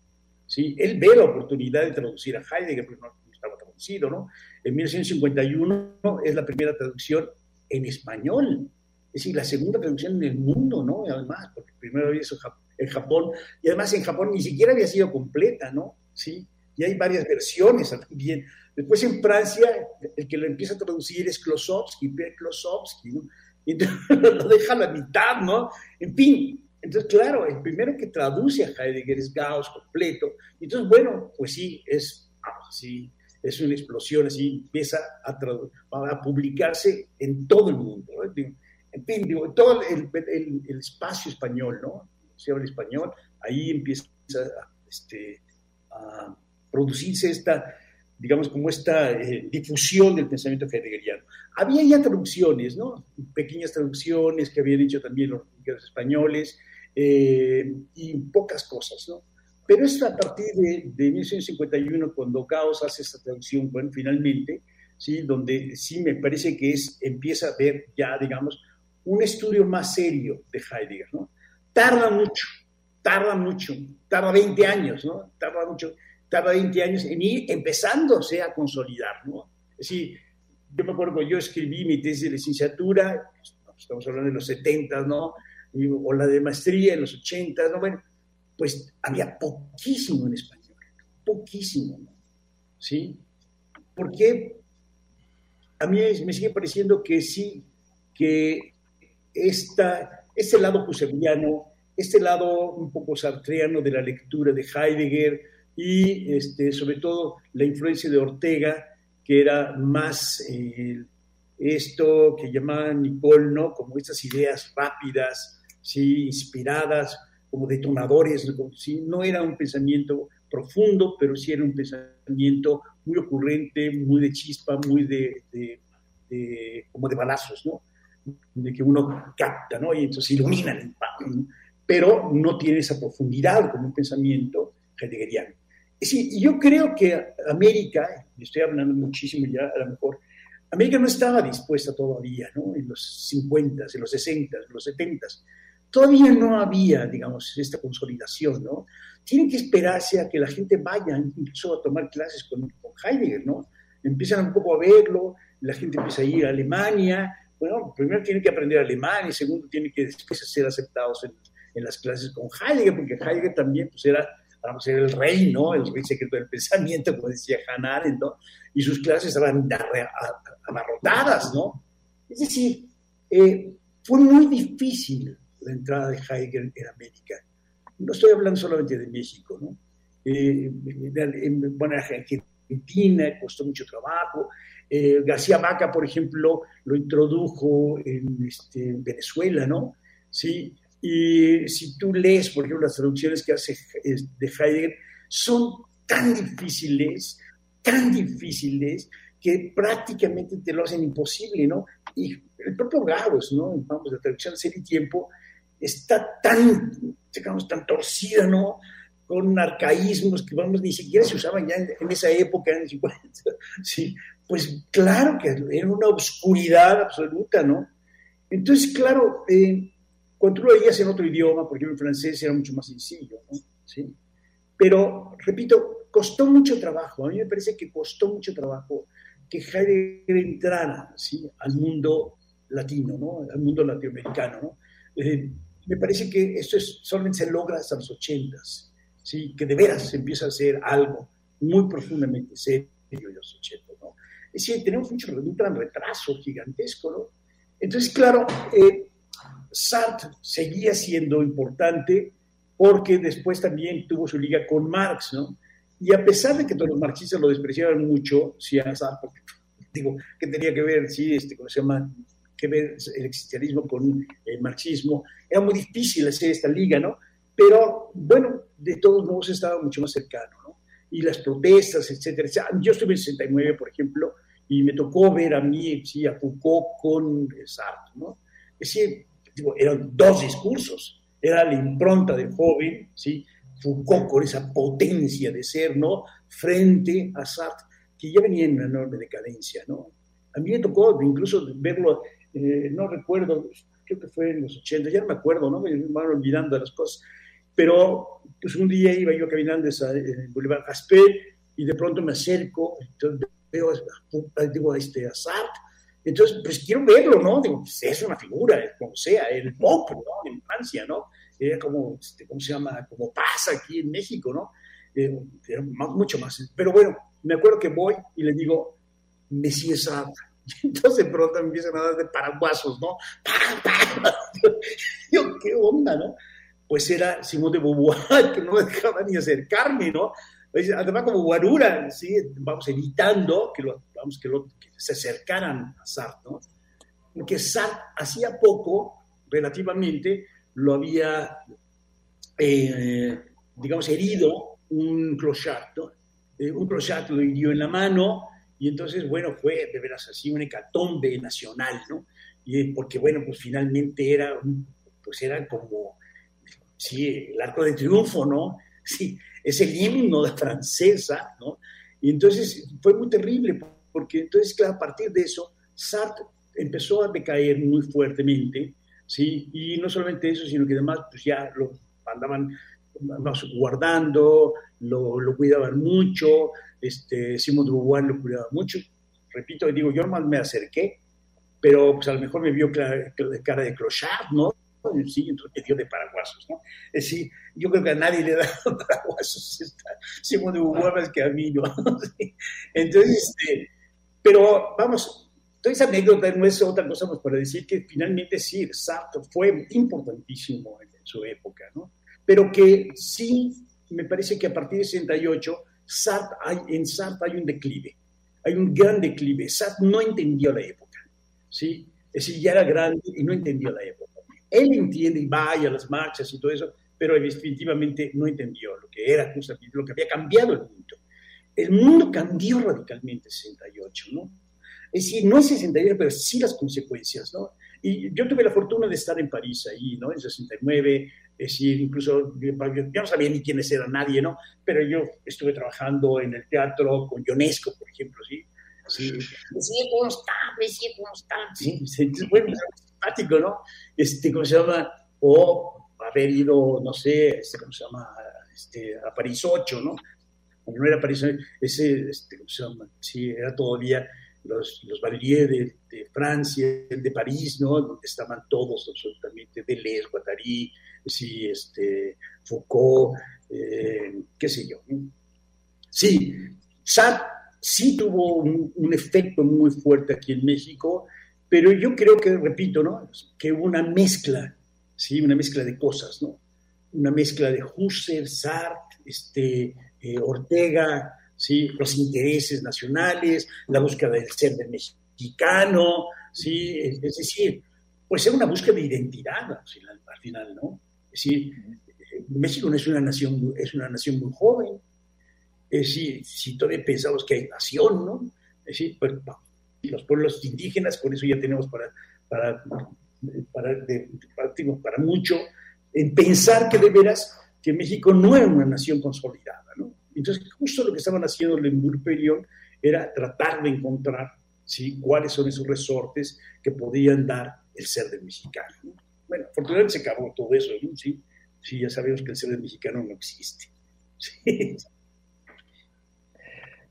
C: ¿sí? Él ve la oportunidad de traducir a Heidegger, pero no, estaba traducido, ¿no? En 1951 es la primera traducción en español. Es decir, la segunda traducción en el mundo, ¿no? Además, porque primero había eso en Japón, y además en Japón ni siquiera había sido completa, ¿no? Sí, y hay varias versiones también. Después en Francia, el que lo empieza a traducir es Klosowski, Pierre Klosowski, ¿no? Y <laughs> lo deja a la mitad, ¿no? En fin, entonces, claro, el primero que traduce a Heidegger es Gauss completo. Entonces, bueno, pues sí, es, sí, es una explosión, así empieza a, publicarse en todo el mundo. ¿no? En fin, digo, todo el, espacio español, ¿no? se habla español, ahí empieza este, a producirse esta, digamos, como esta eh, difusión del pensamiento heideggeriano. Había ya traducciones, ¿no? Pequeñas traducciones que habían hecho también los, españoles eh, y pocas cosas, ¿no? Pero es a partir de, de 1951 cuando Gauss hace esta traducción, bueno, finalmente, ¿sí? Donde sí me parece que es, empieza a ver ya, digamos, un estudio más serio de Heidegger, ¿no? Tarda mucho, tarda mucho, tarda 20 años, ¿no? Tarda mucho, tarda 20 años en ir empezándose a consolidar, ¿no? Es decir, yo me acuerdo, yo escribí mi tesis de licenciatura, estamos hablando de los 70, ¿no? O la de maestría en los 80, ¿no? Bueno, pues había poquísimo en español, poquísimo. ¿Sí? Porque a mí me sigue pareciendo que sí, que esta, este lado husserliano, este lado un poco sartreano de la lectura de Heidegger y este, sobre todo la influencia de Ortega, que era más eh, esto que llamaban Nicole, ¿no? Como estas ideas rápidas, ¿sí? inspiradas, como detonadores, ¿sí? no era un pensamiento profundo, pero sí era un pensamiento muy ocurrente, muy de chispa, muy de, como de balazos, ¿no? De que uno capta, ¿no? Y entonces ilumina el pero no tiene esa profundidad como un pensamiento heideggeriano. Sí, yo creo que América, estoy hablando muchísimo ya a lo mejor, América no estaba dispuesta todavía, ¿no? En los 50, en los 60, en los 70. Todavía no había, digamos, esta consolidación, ¿no? Tienen que esperarse a que la gente vaya incluso a tomar clases con, Heidegger, ¿no? Empiezan un poco a verlo, la gente empieza a ir a Alemania. Bueno, primero tienen que aprender alemán y segundo tienen que después ser aceptados en, las clases con Heidegger, porque Heidegger también pues, era vamos el rey, ¿no? El rey secreto del pensamiento, como decía Hannah ¿no? Y sus clases estaban abarrotadas, ¿no? Es decir, eh, fue muy difícil la entrada de Heidegger en América. No estoy hablando solamente de México, ¿no? Eh, en, bueno, Argentina costó mucho trabajo. Eh, García Vaca, por ejemplo, lo introdujo en este, Venezuela, ¿no? Sí, y si tú lees, por ejemplo, las traducciones que hace de Heidegger, son tan difíciles, tan difíciles, que prácticamente te lo hacen imposible, ¿no? Y el propio Gauss, ¿no? Vamos, la traducción Ser y Tiempo está tan, digamos, tan torcida, ¿no? Con arcaísmos que, vamos, ni siquiera se usaban ya en, esa época, en 50, <laughs> sí, pues claro que era una oscuridad absoluta, ¿no? Entonces, claro, eh, cuando tú lo leías en otro idioma, por ejemplo en francés, era mucho más sencillo, ¿no? ¿Sí? Pero, repito, costó mucho trabajo. A mí me parece que costó mucho trabajo que Heidegger entrara ¿sí? al mundo latino, ¿no? al mundo latinoamericano. ¿no? Eh, me parece que esto es, solamente se logra hasta los ochentas, ¿sí? que de veras empieza a hacer algo muy profundamente serio en los ochentas. ¿no? Es decir, tenemos mucho, un gran retraso gigantesco. ¿no? Entonces, claro, eh, Sartre seguía siendo importante porque después también tuvo su liga con Marx, ¿no? Y a pesar de que todos los marxistas lo despreciaban mucho, sí, a Sartre, digo, que tenía que ver, sí, este, ¿cómo se llama? Que ver el existencialismo con el marxismo, era muy difícil hacer esta liga, ¿no? Pero bueno, de todos modos estaba mucho más cercano, ¿no? Y las protestas, etcétera, Yo estuve en 69, por ejemplo, y me tocó ver a mí, sí, a Foucault con Sartre, ¿no? Es decir, eran dos discursos. Era la impronta del joven, ¿sí? Foucault con esa potencia de ser, ¿no? Frente a Sartre, que ya venía en una enorme decadencia, ¿no? A mí me tocó incluso verlo, eh, no recuerdo, creo que fue en los 80, ya no me acuerdo, ¿no? Me van olvidando las cosas. Pero pues un día iba yo caminando en el Boulevard Gaspé y de pronto me acerco, entonces veo digo, este, a Sartre entonces, pues quiero verlo, ¿no? Digo, pues es una figura, como sea, el pop, ¿no? En Francia, ¿no? Era como, este, ¿cómo se llama? Como pasa aquí en México, ¿no? Eh, era mucho más. Pero bueno, me acuerdo que voy y le digo, Mesías Y <laughs> entonces pronto me empiezan a dar de paraguasos, ¿no? <laughs> Yo, ¿qué onda, no? Pues era Simón de Beauvoir, <laughs> que no me dejaba ni acercarme, ¿no? Además, como guarura, ¿sí? Vamos evitando que, lo, vamos, que, lo, se acercaran a Sartre, ¿no? Porque Sartre hacía poco, relativamente, lo había eh, digamos, herido un clochard, eh, un clochard lo hirió en la mano y entonces, bueno, fue de veras así una hecatombe nacional, ¿no? Y porque, bueno, pues finalmente era, pues era como, sí, el arco de triunfo, ¿no? Sí, es el himno de francesa, ¿no? Y entonces fue muy terrible, porque entonces, claro, a partir de eso, Sartre empezó a decaer muy fuertemente, ¿sí? Y no solamente eso, sino que además, pues ya lo andaban guardando, lo, cuidaban mucho, este, de Beauvoir lo cuidaba mucho. Repito, digo, yo nomás me acerqué, pero pues a lo mejor me vio cara, cara de clochard, ¿no? Sí, entonces me dio de paraguasos, ¿no? Es decir, yo creo que a nadie le <laughs> da paraguasos Simón de Beauvoir más que a mí, ¿no? Entonces, este, pero vamos, toda esa anécdota no es otra cosa más para decir que finalmente sí, Sartre fue importantísimo en su época, ¿no? Pero que sí, me parece que a partir de 68 Sartre hay, en Sartre hay un declive, hay un gran declive. Sartre no entendió la época, ¿sí? Es decir, ya era grande y no entendió la época. Él entiende y vaya a las marchas y todo eso, pero definitivamente no entendió lo que era justamente, lo que había cambiado el mundo. El mundo cambió radicalmente en 68, ¿no? Es decir, no en 68, pero sí las consecuencias, ¿no? Y yo tuve la fortuna de estar en París ahí, ¿no? En 69, es decir, incluso yo, no sabía ni quiénes era nadie, ¿no? Pero yo estuve trabajando en el teatro con Ionesco, por ejemplo, ¿sí? Sí, sí ¿cómo está? Sí, ¿cómo está? Sí, sí bueno, simpático, ¿no? Este, ¿cómo se llama? O haber ido, no sé, este, ¿cómo se llama? Este, a París 8, ¿no? No era París, ese, este, ¿cómo se llama? Sí, era todavía los, los de, de, Francia, de París, ¿no? Donde estaban todos absolutamente, Deleuze, Guattari, sí, este, Foucault, eh, qué sé yo. Sí, Sartre sí tuvo un, efecto muy fuerte aquí en México, pero yo creo que, repito, ¿no? Que una mezcla, ¿sí? Una mezcla de cosas, ¿no? Una mezcla de Husserl, Sartre, este, eh, Ortega, ¿sí? Los intereses nacionales, la búsqueda del ser mexicano, ¿sí? Es, decir, pues es una búsqueda de identidad al final, ¿no? Es decir, México no es una nación, es una nación muy joven. Es decir, si todavía pensamos que hay nación, ¿no? Es decir, pues, los pueblos indígenas, con eso ya tenemos para, para, para, para, mucho, en pensar que de veras que México no es una nación consolidada, ¿no? Entonces, justo lo que estaban haciendo el Perillón era tratar de encontrar ¿sí? cuáles son esos resortes que podían dar el ser del mexicano. ¿no? Bueno, afortunadamente se acabó todo eso, ¿no? Sí, sí, ya sabemos que el ser mexicano no existe. Sí.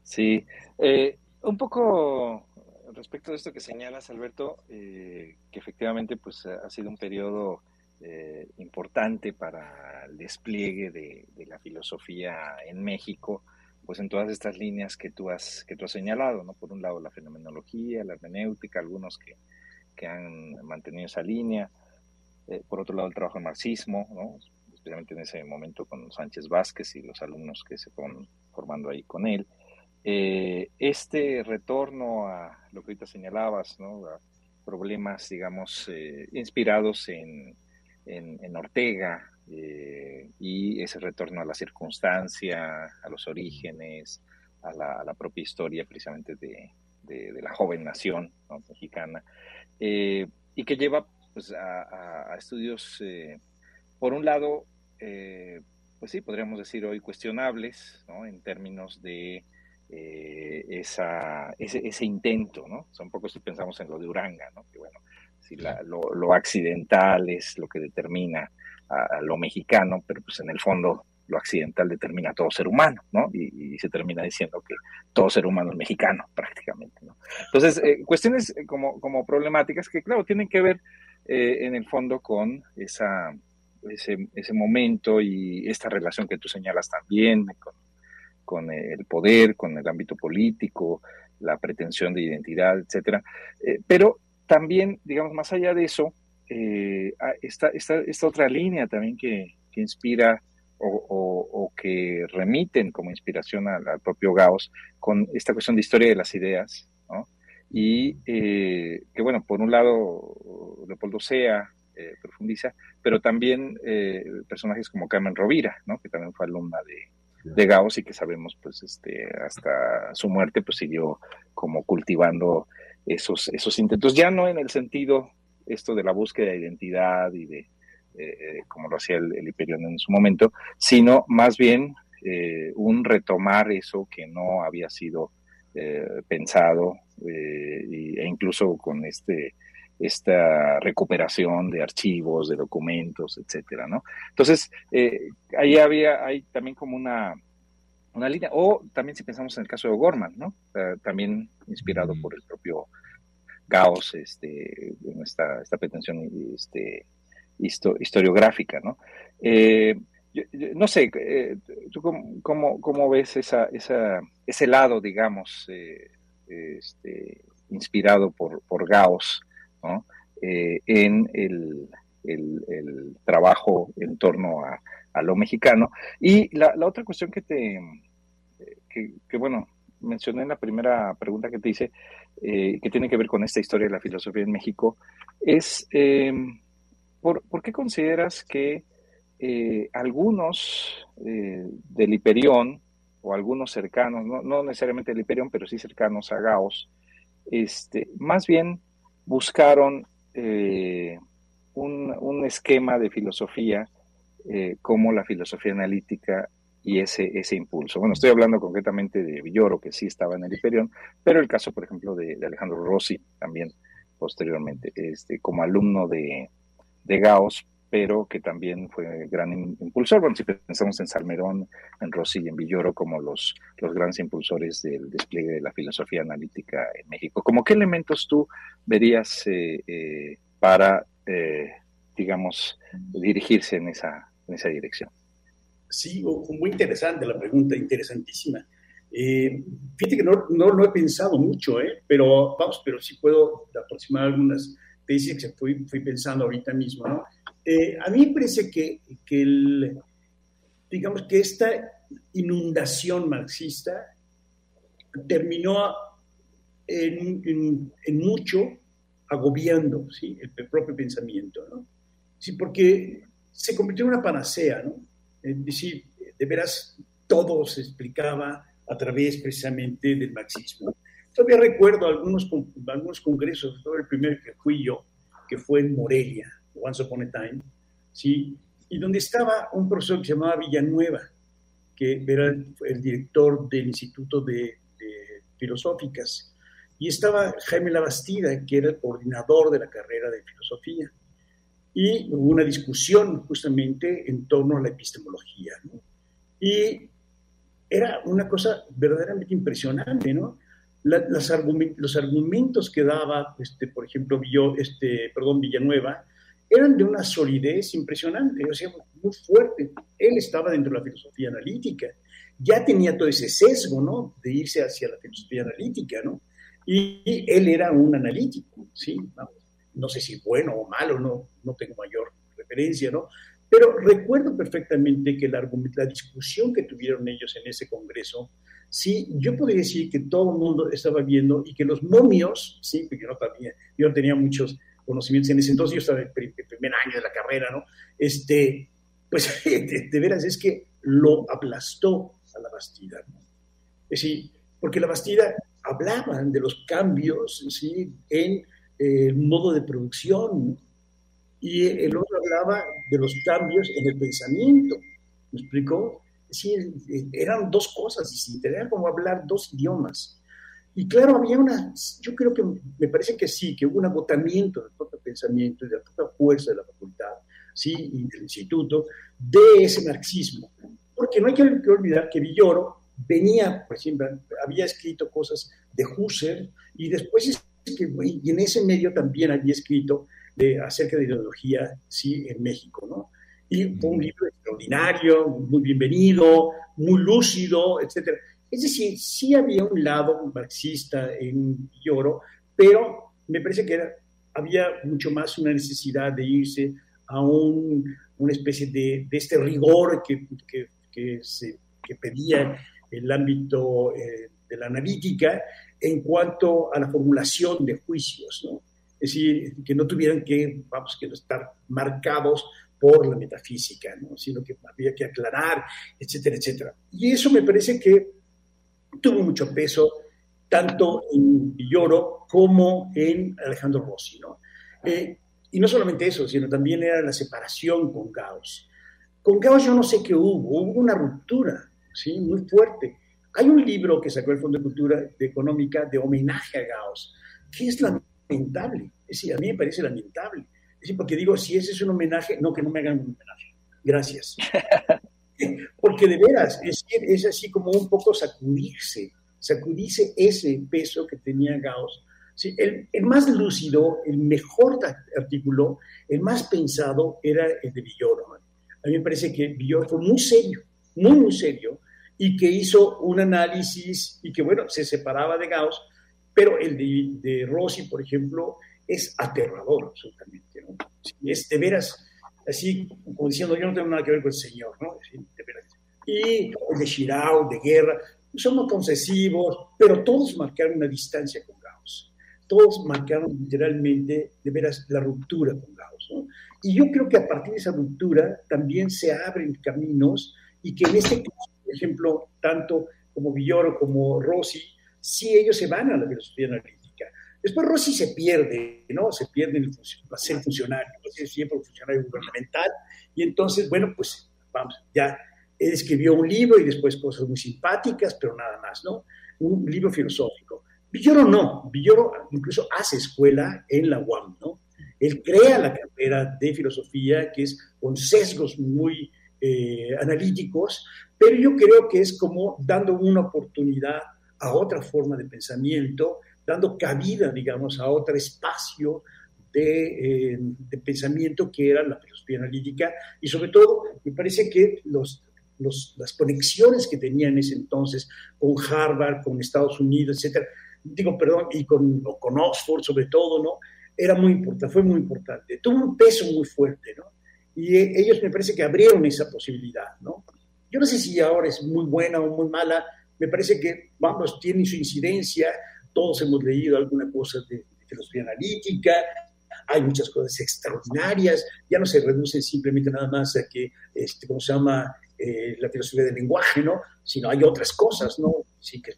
D: Sí. Eh, un poco respecto de esto que señalas, Alberto, eh, que efectivamente pues, ha sido un periodo eh, importante para el despliegue de, la filosofía en México, pues en todas estas líneas que tú has, que tú has señalado, ¿no? Por un lado la fenomenología, la hermenéutica, algunos que, que han mantenido esa línea, eh, por otro lado, el trabajo en marxismo, especialmente en ese momento con Sánchez Vázquez y los alumnos que se fueron formando ahí con él. Eh, este retorno a lo que ahorita señalabas, ¿no? a problemas, digamos, eh, inspirados en, en, Ortega y ese retorno a la circunstancia, a los orígenes, a la, propia historia precisamente de, la joven nación mexicana, y que lleva pues, a, estudios, eh, por un lado, eh, pues sí, podríamos decir hoy cuestionables. En términos de eh, esa, ese, intento, ¿no? Son pocos si pensamos en lo de Uranga, ¿no? Que bueno, si lo, accidental es lo que determina a, lo mexicano, pero pues en el fondo lo accidental determina a todo ser humano, ¿no? Y, se termina diciendo que todo ser humano es mexicano, prácticamente. Entonces, cuestiones como, como problemáticas que, claro, tienen que ver eh, en el fondo con esa, ese, ese, momento y esta relación que tú señalas también con, el poder, con el ámbito político, la pretensión de identidad, etcétera. Eh, pero también, digamos, más allá de eso, eh, esta, otra línea también que, inspira o, que remiten como inspiración al, propio Gauss con esta cuestión de historia de las ideas, ¿no? y eh, que bueno, por un lado Leopoldo Sea profundiza, pero también personajes como Carmen Rovira, ¿no? que también fue alumna de, de Gauss y que sabemos pues este hasta su muerte pues siguió como cultivando esos esos intentos ya no en el sentido esto de la búsqueda de identidad y de como lo hacía el, el en su momento sino más bien un retomar eso que no había sido eh, pensado eh, e incluso con este esta recuperación de archivos, de documentos, etcétera, ¿no? Entonces, eh, ahí había, hay también como una, una línea, o también si pensamos en el caso de Gorman, ¿no? también inspirado por el propio Gauss, este, en esta, esta pretensión este, historiográfica, ¿no? no sé, eh, ¿tú cómo, cómo, ves esa, esa, ese lado, digamos, eh, este, inspirado por, por Gauss ¿no? Eh, en el, el, trabajo en torno a, a lo mexicano? Y la, otra cuestión que te, que, bueno, mencioné en la primera pregunta que te hice, que tiene que ver con esta historia de la filosofía en México, es, ¿por, ¿por qué consideras que eh, algunos eh, del Hiperión, o algunos cercanos, no, necesariamente del Hiperión, pero sí cercanos a Gauss, este, más bien buscaron eh, un, esquema de filosofía como la filosofía analítica y ese, ese impulso. Bueno, estoy hablando concretamente de Villoro, que sí estaba en el Hiperión, pero el caso, por ejemplo, de, Alejandro Rossi, también posteriormente, este, como alumno de, de Gauss, pero que también fue gran impulsor. Bueno, si pensamos en Salmerón, en Rossi y en Villoro como los, los grandes impulsores del despliegue de la filosofía analítica en México, ¿cómo qué elementos tú verías eh, eh, para, eh, digamos, dirigirse en esa, en esa dirección?
C: Sí, muy interesante la pregunta, interesantísima. fíjate que no, no, he pensado mucho, pero vamos, pero sí puedo aproximar algunas tesis que fui, fui pensando ahorita mismo. Eh, a mí me parece que, que el, digamos que esta inundación marxista terminó en, en, mucho agobiando ¿sí? el, propio pensamiento, ¿no? Sí, porque se convirtió en una panacea, ¿no? Es decir, de veras todo se explicaba a través precisamente del marxismo. Todavía recuerdo algunos, algunos congresos, todo el primero que fui yo, que fue en Morelia, Once Upon a Time, ¿sí? y donde estaba un profesor que se llamaba Villanueva, que era el, director del Instituto de, Filosóficas, y estaba Jaime Labastida, que era el coordinador de la carrera de filosofía. Y hubo una discusión justamente en torno a la epistemología. Y era una cosa verdaderamente impresionante, ¿no? los argumentos que daba, este, por ejemplo, este, perdón, Villanueva, eran de una solidez impresionante, o sea, muy fuerte. Él estaba dentro de la filosofía analítica, ya tenía todo ese sesgo, ¿no? De irse hacia la filosofía analítica, ¿no? Y él era un analítico, ¿sí? No sé si bueno o malo, no, no tengo mayor referencia, ¿no? Pero recuerdo perfectamente que la, discusión que tuvieron ellos en ese congreso, sí, yo podría decir que todo el mundo estaba viendo y que los momios, sí, porque yo no, tenía, yo tenía muchos conocimientos en ese entonces, yo estaba en el primer año de la carrera, ¿no? Este, pues <laughs> de, veras es que lo aplastó a la Bastida, ¿no? Es decir, porque la Bastida hablaban de los cambios ¿sí? en el modo de producción y el otro hablaba de los cambios en el pensamiento. ¿Me explicó? Es decir, eran dos cosas distintas, era como hablar dos idiomas. Y claro, había una, yo creo que me parece que sí, que hubo un agotamiento del propio pensamiento y de la propia fuerza de la facultad, sí, y del instituto, de ese marxismo. Porque no hay que, olvidar que Villoro venía, por ejemplo, había escrito cosas de Husserl y después, y en ese medio también había escrito de, acerca de ideología, sí, en México, ¿no? Y fue un libro extraordinario, muy bienvenido, muy lúcido, etcétera. Es decir, sí había un lado marxista en Lloro, pero me parece que había mucho más una necesidad de irse a un, una especie de, de este rigor que, que, que, se, que, pedía el ámbito eh, de la analítica en cuanto a la formulación de juicios. ¿no? es decir, que no tuvieran que, vamos, que estar marcados por la metafísica, ¿no? sino que había que aclarar, etcétera, etcétera. Y eso me parece que tuvo mucho peso tanto en Villoro como en Alejandro Rossi. ¿no? Eh, y no solamente eso, sino también era la separación con Gauss. Con Gauss yo no sé qué hubo, hubo una ruptura ¿sí? muy fuerte. Hay un libro que sacó el Fondo de Cultura de Económica de homenaje a Gauss, que es lamentable. Es decir, a mí me parece lamentable. Es decir, porque digo, si ese es un homenaje, no, que no me hagan un homenaje. Gracias. <laughs> porque de veras, es, es así como un poco sacudirse, sacudirse ese peso que tenía Gauss. Sí, el, el, más lúcido, el mejor artículo, el más pensado era el de Villoro. A mí me parece que Villoro fue muy serio, muy, muy serio, y que hizo un análisis y que, bueno, se separaba de Gauss, pero el de, de Rossi, por ejemplo, es aterrador absolutamente, ¿no? es de veras, así como diciendo, yo no tengo nada que ver con el Señor, ¿no? De veras. Y el de Shirao, de Guerra, somos concesivos, pero todos marcaron una distancia con Gauss. Todos marcaron literalmente, de veras, la ruptura con Gauss, ¿no? Y yo creo que a partir de esa ruptura también se abren caminos y que en este caso, ejemplo, tanto como Villoro como Rossi, sí ellos se van a la filosofía analítica. Después Rossi se pierde, ¿no? Se pierde en el ser funcionario, es siempre un funcionario gubernamental, y entonces, bueno, pues vamos, ya él escribió un libro y después cosas muy simpáticas, pero nada más, ¿no? Un libro filosófico. Villoro no, Villoro incluso hace escuela en la UAM, ¿no? Él crea la carrera de filosofía, que es con sesgos muy eh, analíticos, pero yo creo que es como dando una oportunidad a otra forma de pensamiento, dando cabida, digamos, a otro espacio de, eh, de, pensamiento que era la filosofía analítica y sobre todo me parece que los, los, las conexiones que tenía en ese entonces con Harvard, con Estados Unidos, etcétera, digo, perdón, y con, con Oxford sobre todo, ¿no? Era muy importante, fue muy importante, tuvo un peso muy fuerte, ¿no? y ellos me parece que abrieron esa posibilidad, ¿no? Yo no sé si ahora es muy buena o muy mala, me parece que, vamos, tiene su incidencia, todos hemos leído alguna cosa de, filosofía analítica, hay muchas cosas extraordinarias, ya no se reduce simplemente nada más a que, este, ¿cómo se llama?, eh, la filosofía del lenguaje, ¿no? Sino hay otras cosas, ¿no? Sí, que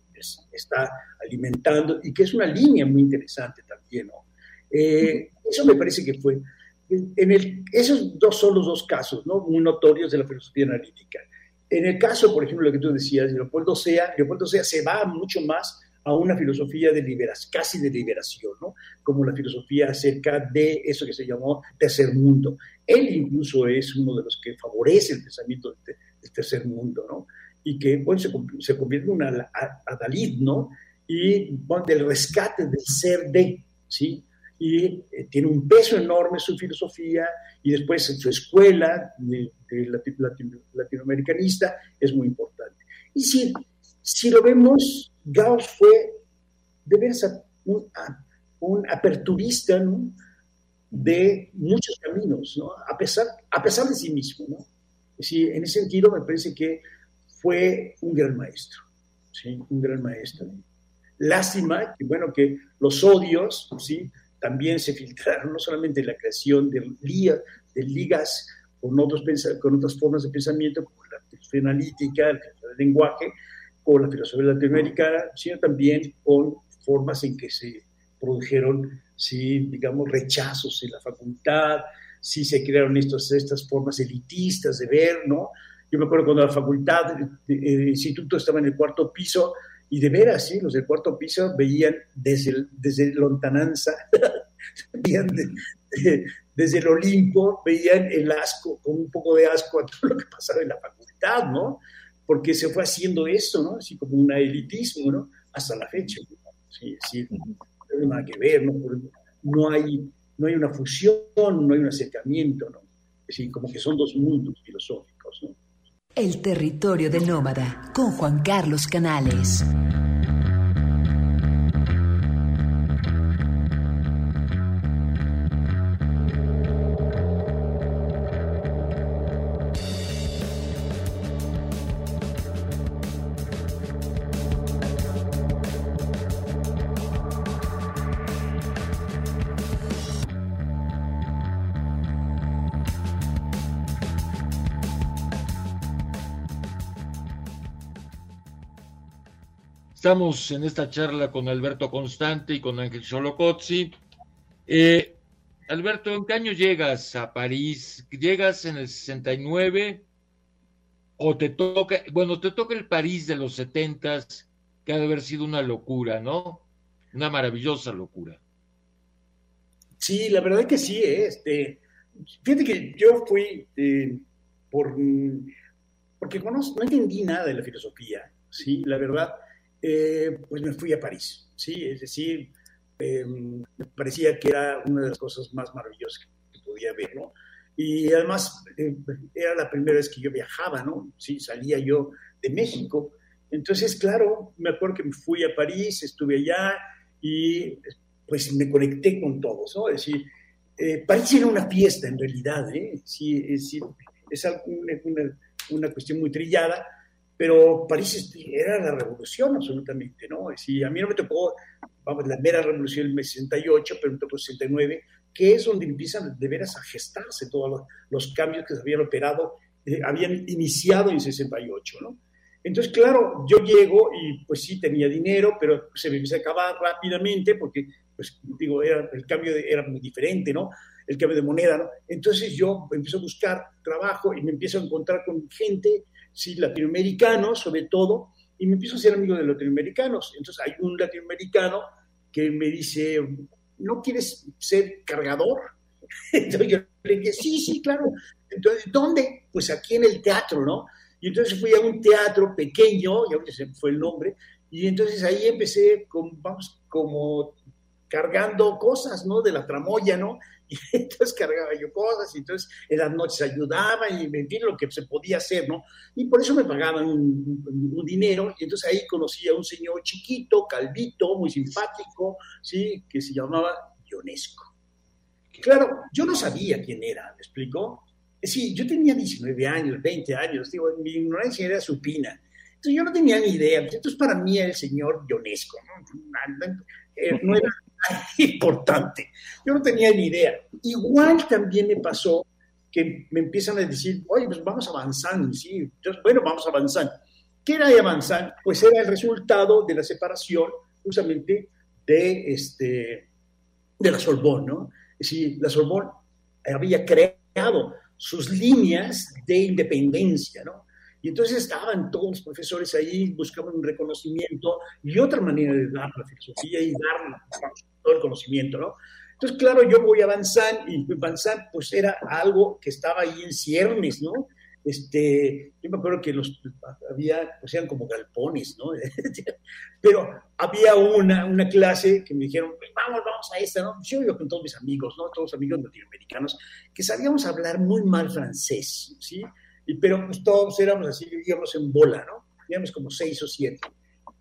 C: está alimentando y que es una línea muy interesante también, ¿no? Eh, eso me parece que fue en el, esos dos son los dos casos, ¿no? Muy notorios de la filosofía analítica. En el caso, por ejemplo, lo que tú decías, Leopoldo Sea, Leopoldo Sea se va mucho más a una filosofía de liberación, casi de liberación, ¿no? Como la filosofía acerca de eso que se llamó tercer mundo. Él incluso es uno de los que favorece el pensamiento del, tercer mundo, ¿no? Y que, bueno, se, se convierte en una adalid, ¿no? Y bueno, del rescate del ser de, ¿sí? Y eh, tiene un peso enorme su filosofía y después su escuela de, latinoamericanista es muy importante. Y si, si lo vemos, Gauss fue de veras un, un aperturista de muchos caminos, ¿no? a, pesar, a pesar de sí mismo. ¿no? Sí, en ese sentido me parece que fue un gran maestro, ¿sí? un gran maestro. Lástima que, bueno, que los odios, ¿sí? También se filtraron no solamente la creación de, de ligas con, otros, con otras formas de pensamiento, como la filosofía analítica, el lenguaje, con la filosofía latinoamericana, sino también con formas en que se produjeron, sí, digamos, rechazos en la facultad, sí se crearon estos, estas formas elitistas de ver, ¿no? Yo me acuerdo cuando la facultad, el instituto estaba en el cuarto piso, y de veras, sí, los del cuarto piso veían desde, el, desde lontananza, <laughs> veían desde el Olimpo, veían el asco, con un poco de asco a todo lo que pasaba en la facultad, ¿no? Porque se fue haciendo esto, ¿no? Así como un elitismo, ¿no? Hasta la fecha. Sí, sí, no hay nada que ver, ¿no? No hay, no hay una fusión, no hay un acercamiento, ¿no? Es decir, como que son dos mundos filosóficos, ¿no?
A: El territorio del nómada con Juan Carlos Canales.
B: Estamos en esta charla con Alberto Constante y con Ángel Solocozzi. Eh, Alberto, ¿en qué año llegas a París? ¿Llegas en el 69 o te toca, bueno, te toca el París de los 70 que ha de haber sido una locura, ¿no? Una maravillosa locura.
C: Sí, la verdad que sí, ¿eh? este, fíjate que yo fui eh, por, porque no entendí nada de la filosofía, sí, la verdad, eh, pues me fui a París, sí, es decir, em, me parecía que era una de las cosas más maravillosas que podía ver, ¿no? Y además era la primera vez que yo viajaba, ¿no? Sí, salía yo de México. Entonces, claro, me acuerdo que me fui a París, estuve allá y pues me conecté con todos, ¿no? Es decir, eh, París era una fiesta en realidad, ¿eh? Sí, es, es una, una, cuestión muy trillada, pero París era la revolución absolutamente, ¿no? Es a mí no me tocó, vamos, la mera revolución del 68, pero me tocó el 69, que es donde empiezan de veras a gestarse todos los, cambios que se habían operado, eh, habían iniciado en 68, ¿no? Entonces, claro, yo llego y pues sí tenía dinero, pero se me empieza a acabar rápidamente porque, pues digo, era, el cambio era muy diferente, ¿no? El cambio de moneda, ¿no? Entonces yo empiezo a buscar trabajo y me empiezo a encontrar con gente, sí, latinoamericanos sobre todo, y me empiezo a ser amigo de latinoamericanos. Entonces hay un latinoamericano que me dice, ¿no quieres ser cargador? <laughs> Entonces yo le dije, sí, sí, claro. Entonces, ¿dónde? Pues aquí en el teatro, ¿no? Y entonces fui a un teatro pequeño, ya se fue el nombre, y entonces ahí empecé, vamos, como cargando cosas, ¿no? De la tramoya, ¿no? <laughs> Y entonces cargaba yo cosas, y entonces en las noches ayudaba, y en fin, lo que se podía hacer, ¿no? Y por eso me pagaban un, un, dinero, y entonces ahí conocí a un señor chiquito, calvito, muy simpático, ¿sí? Que se llamaba Ionesco. Claro, yo no sabía quién era, ¿me explicó? Sí, yo tenía 19 años, 20 años, digo, mi ignorancia era supina. Entonces yo no tenía ni idea. Entonces para mí era el señor Ionesco, ¿no? Eh, no era <laughs> importante. Yo no tenía ni idea. Igual también me pasó que me empiezan a decir, oye, pues vamos avanzando, ¿sí? Entonces, bueno, vamos avanzando. ¿Qué era de avanzar? Pues era el resultado de la separación justamente de, este, de la Sorbonne, ¿no? Es decir, la Sorbonne había creado sus líneas de independencia, ¿no? Y entonces estaban todos los profesores ahí, buscaban un reconocimiento y otra manera de dar la filosofía y dar todo el conocimiento, ¿no? Entonces, claro, yo voy a Banzán y Banzán pues era algo que estaba ahí en ciernes, ¿no? Este, yo me acuerdo que los había, pues eran como galpones, ¿no? <laughs> Pero había una, una clase que me dijeron, pues vamos, vamos a esta, ¿no? Yo iba con todos mis amigos, ¿no? Todos amigos latinoamericanos, que sabíamos hablar muy mal francés, ¿sí? Y, pero pues todos éramos así, íbamos en bola, ¿no? Íbamos como seis o siete.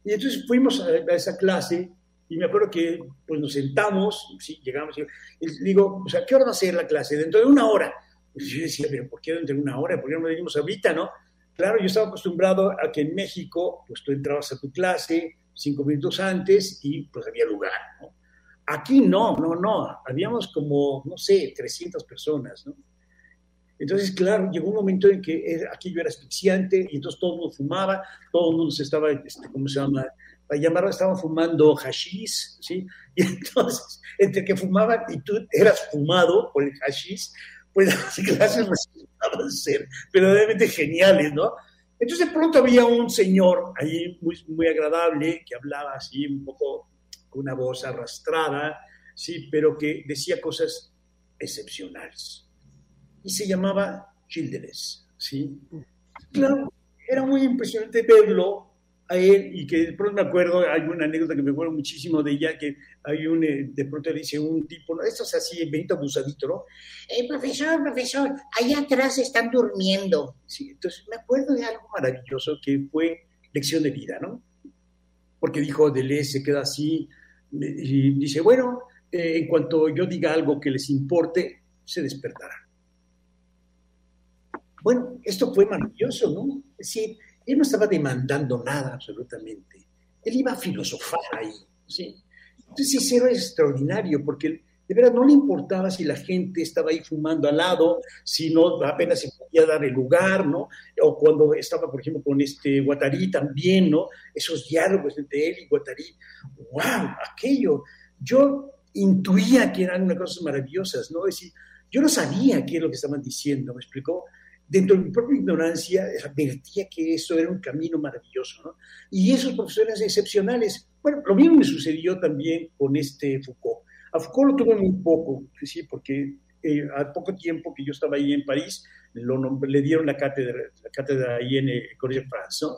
C: Y entonces fuimos a, esa clase y me acuerdo que pues nos sentamos, sí, llegamos y, digo, o sea, ¿qué hora va a ser la clase? Dentro de una hora. Yo decía, pero ¿por qué dentro de una hora? ¿Por qué no venimos ahorita, no? Claro, yo estaba acostumbrado a que en México, pues tú entrabas a tu clase cinco minutos antes y pues había lugar, ¿no? Aquí no, no, no, habíamos como, no sé, 300 personas, ¿no? Entonces, claro, llegó un momento en que aquí yo era asfixiante y entonces todo el mundo fumaba, todo el mundo se estaba, este, ¿cómo se llama? Para llamarlo, estaban fumando hashish, ¿sí? <laughs> Y entonces, entre que fumaban y tú eras fumado por el hashish, pues <laughs> las clases resultaban ser verdaderamente geniales, ¿no? Entonces de pronto había un señor ahí muy, muy agradable que hablaba así un poco con una voz arrastrada, sí, pero que decía cosas excepcionales. Y se llamaba Childress, ¿sí? Claro, era muy impresionante verlo a él y que de pronto me acuerdo, hay una anécdota que me acuerdo muchísimo de ella, que hay un, eh, de pronto dice un tipo, ¿no? esto es así, Benito Abusadito, ¿no?
E: Eh, profesor, profesor, allá atrás están durmiendo.
C: Sí, entonces me acuerdo de algo maravilloso que fue lección de vida, ¿no? Porque dijo, Deleuze se queda así y dice, bueno, eh, en cuanto yo diga algo que les importe, se despertarán. Bueno, esto fue maravilloso, ¿no? Es decir, él no estaba demandando nada absolutamente. Él iba a filosofar ahí, ¿sí? Entonces eso era extraordinario, porque de verdad no le importaba si la gente estaba ahí fumando al lado, si no apenas se podía dar el lugar, ¿no? O cuando estaba, por ejemplo, con este Guattari también, ¿no? Esos diálogos entre él y Guattari, wow, aquello. Yo intuía que eran unas cosas maravillosas, ¿no? Es decir, yo no sabía qué es lo que estaban diciendo, ¿me explicó? Dentro de mi propia ignorancia, advertía que eso era un camino maravilloso, ¿no? Y esos profesores excepcionales, bueno, lo mismo me sucedió también con este Foucault. A Foucault lo tuve muy poco, sí, porque eh, a poco tiempo que yo estaba ahí en París, le dieron la cátedra, la cátedra ahí en el Collège de France, ¿no?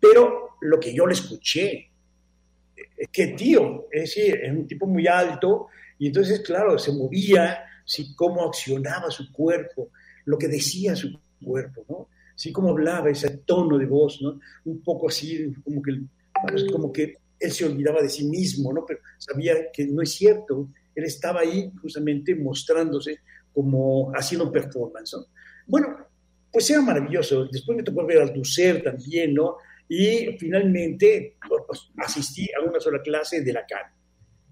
C: Pero lo que yo le escuché, es que tío, es decir, es un tipo muy alto, y entonces, claro, se movía, sí, cómo accionaba su cuerpo, lo que decía su cuerpo, ¿no? Sí, cómo hablaba, ese tono de voz, ¿no? Un poco así, como que, como que él se olvidaba de sí mismo, ¿no? Pero sabía que no es cierto. Él estaba ahí justamente mostrándose como haciendo performance, ¿no? Bueno, pues era maravilloso. Después me tocó ver al Dussert también, ¿no? Y finalmente pues, asistí a una sola clase de Lacan.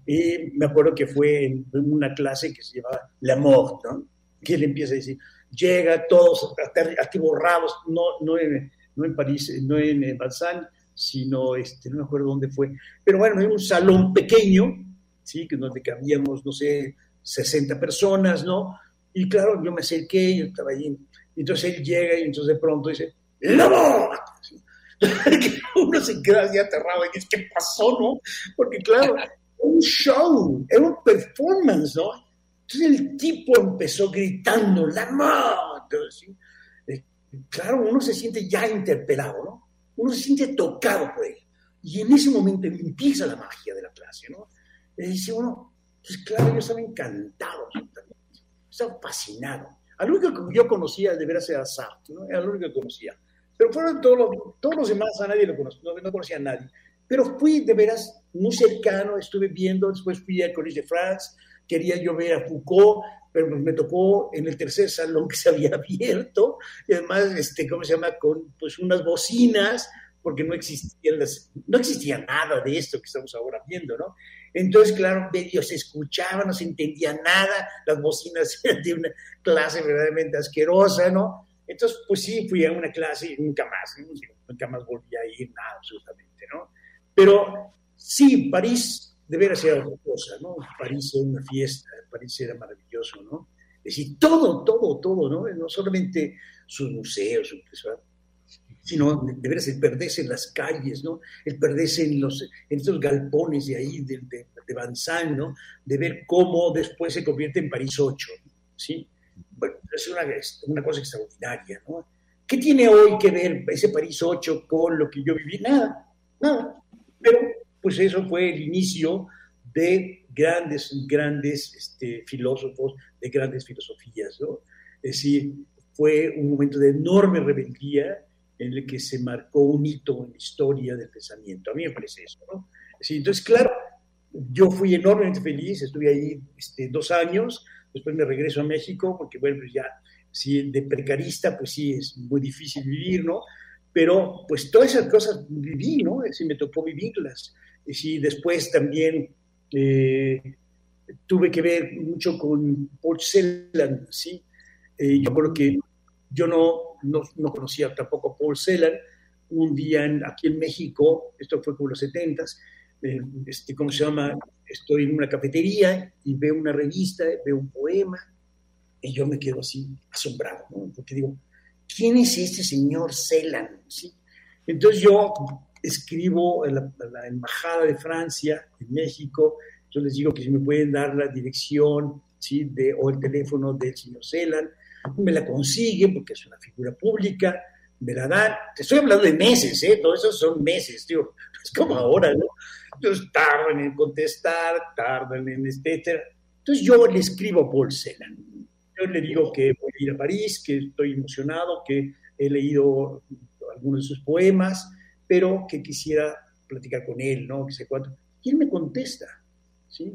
C: Y me acuerdo que fue en una clase que se llamaba La Mort, ¿no? Que él empieza a decir, llega todos atiborrados, no, no, en, no en París, no en Balsán, sino, este, no me acuerdo dónde fue, pero bueno, en un salón pequeño, ¿sí? Que donde cabíamos, no sé, 60 personas, ¿no? Y claro, yo me acerqué, yo estaba allí, y entonces él llega y entonces de pronto dice, ¡Lobo! <laughs> Uno se queda así aterrado y dice, ¿qué pasó, no? Porque claro, un show, era un performance, ¿no? Entonces el tipo empezó gritando, ¡La moto! Eh, claro, uno se siente ya interpelado, ¿no? uno se siente tocado por él. Y en ese momento empieza la magia de la clase, ¿no? Y dice uno, pues claro, yo estaba encantado, estaba fascinado. Al único que yo conocía de veras era Sartre, ¿no? Era lo único que conocía. Pero fueron todos los, todos los demás, a nadie lo conocía, no, conocía a nadie. Pero fui de veras muy cercano, estuve viendo, después fui al Collège de France, quería yo ver a Foucault, pero pues me tocó en el tercer salón que se había abierto, y además, este, ¿cómo se llama?, con pues unas bocinas, porque no existía, las, no existía nada de esto que estamos ahora viendo, ¿no? Entonces, claro, medio se escuchaba, no se entendía nada, las bocinas <laughs> eran de una clase verdaderamente asquerosa, ¿no? Entonces, pues sí, fui a una clase y nunca más, nunca más volví a ir, nada, absolutamente, ¿no? Pero sí, París de veras era otra cosa, ¿no? París era una fiesta, París era maravilloso, ¿no? Es decir, todo, todo, todo, ¿no? No solamente sus museos, sino de veras el perderse en las calles, ¿no? El perderse en, los, en estos galpones de ahí, de, de, de ¿no? De ver cómo después se convierte en París 8, ¿sí? Bueno, es una, una cosa extraordinaria, ¿no? ¿Qué tiene hoy que ver ese París 8 con lo que yo viví? Nada, nada. Pero pues eso fue el inicio de grandes, grandes este, filósofos, de grandes filosofías, ¿no? Es decir, fue un momento de enorme rebeldía en el que se marcó un hito en la historia del pensamiento. A mí me parece eso, ¿no? entonces, claro, yo fui enormemente feliz, estuve ahí este, dos años, después me regreso a México, porque bueno, pues ya, si de precarista, pues sí, es muy difícil vivir, ¿no? Pero pues todas esas cosas viví, ¿no? Es decir, me tocó vivirlas. Sí, después también eh, tuve que ver mucho con Paul Celan, ¿sí? Eh, yo creo que yo no, no, conocía tampoco a Paul Celan. Un día aquí en México, esto fue como los 70 eh, este, ¿cómo se llama? Estoy en una cafetería y veo una revista, veo un poema, y yo me quedo así asombrado, ¿no? Porque digo, ¿quién es este señor Celan? ¿Sí? Entonces yo escribo a la, Embajada de Francia en México, yo les digo que si me pueden dar la dirección ¿sí? de, o el teléfono del señor Celan, me la consiguen porque es una figura pública, me la dan, te estoy hablando de meses, ¿eh? todos esos son meses, tío, <laughs> es como ahora, ¿no? Entonces tardan en contestar, tardan en etcétera. Entonces yo le escribo a Paul Celan, yo le digo que voy a ir a París, que estoy emocionado, que he leído algunos de sus poemas, pero que quisiera platicar con él, ¿no? Que sé cuánto. Y él me contesta, ¿sí?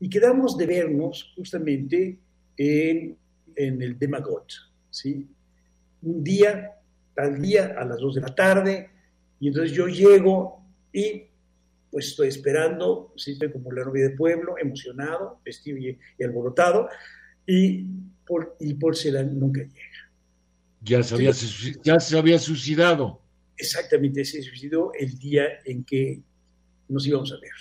C: Y quedamos de vernos justamente en, en el Demagot, ¿sí? Un día, tal día, a las dos de la tarde, y entonces yo llego y pues estoy esperando, sí, estoy como la novia de pueblo, emocionado, vestido y, alborotado, y, por, y Porcelan nunca llega.
B: Ya se, había, ya se había suicidado.
C: Exactamente, se suicidó el día en que nos íbamos a ver.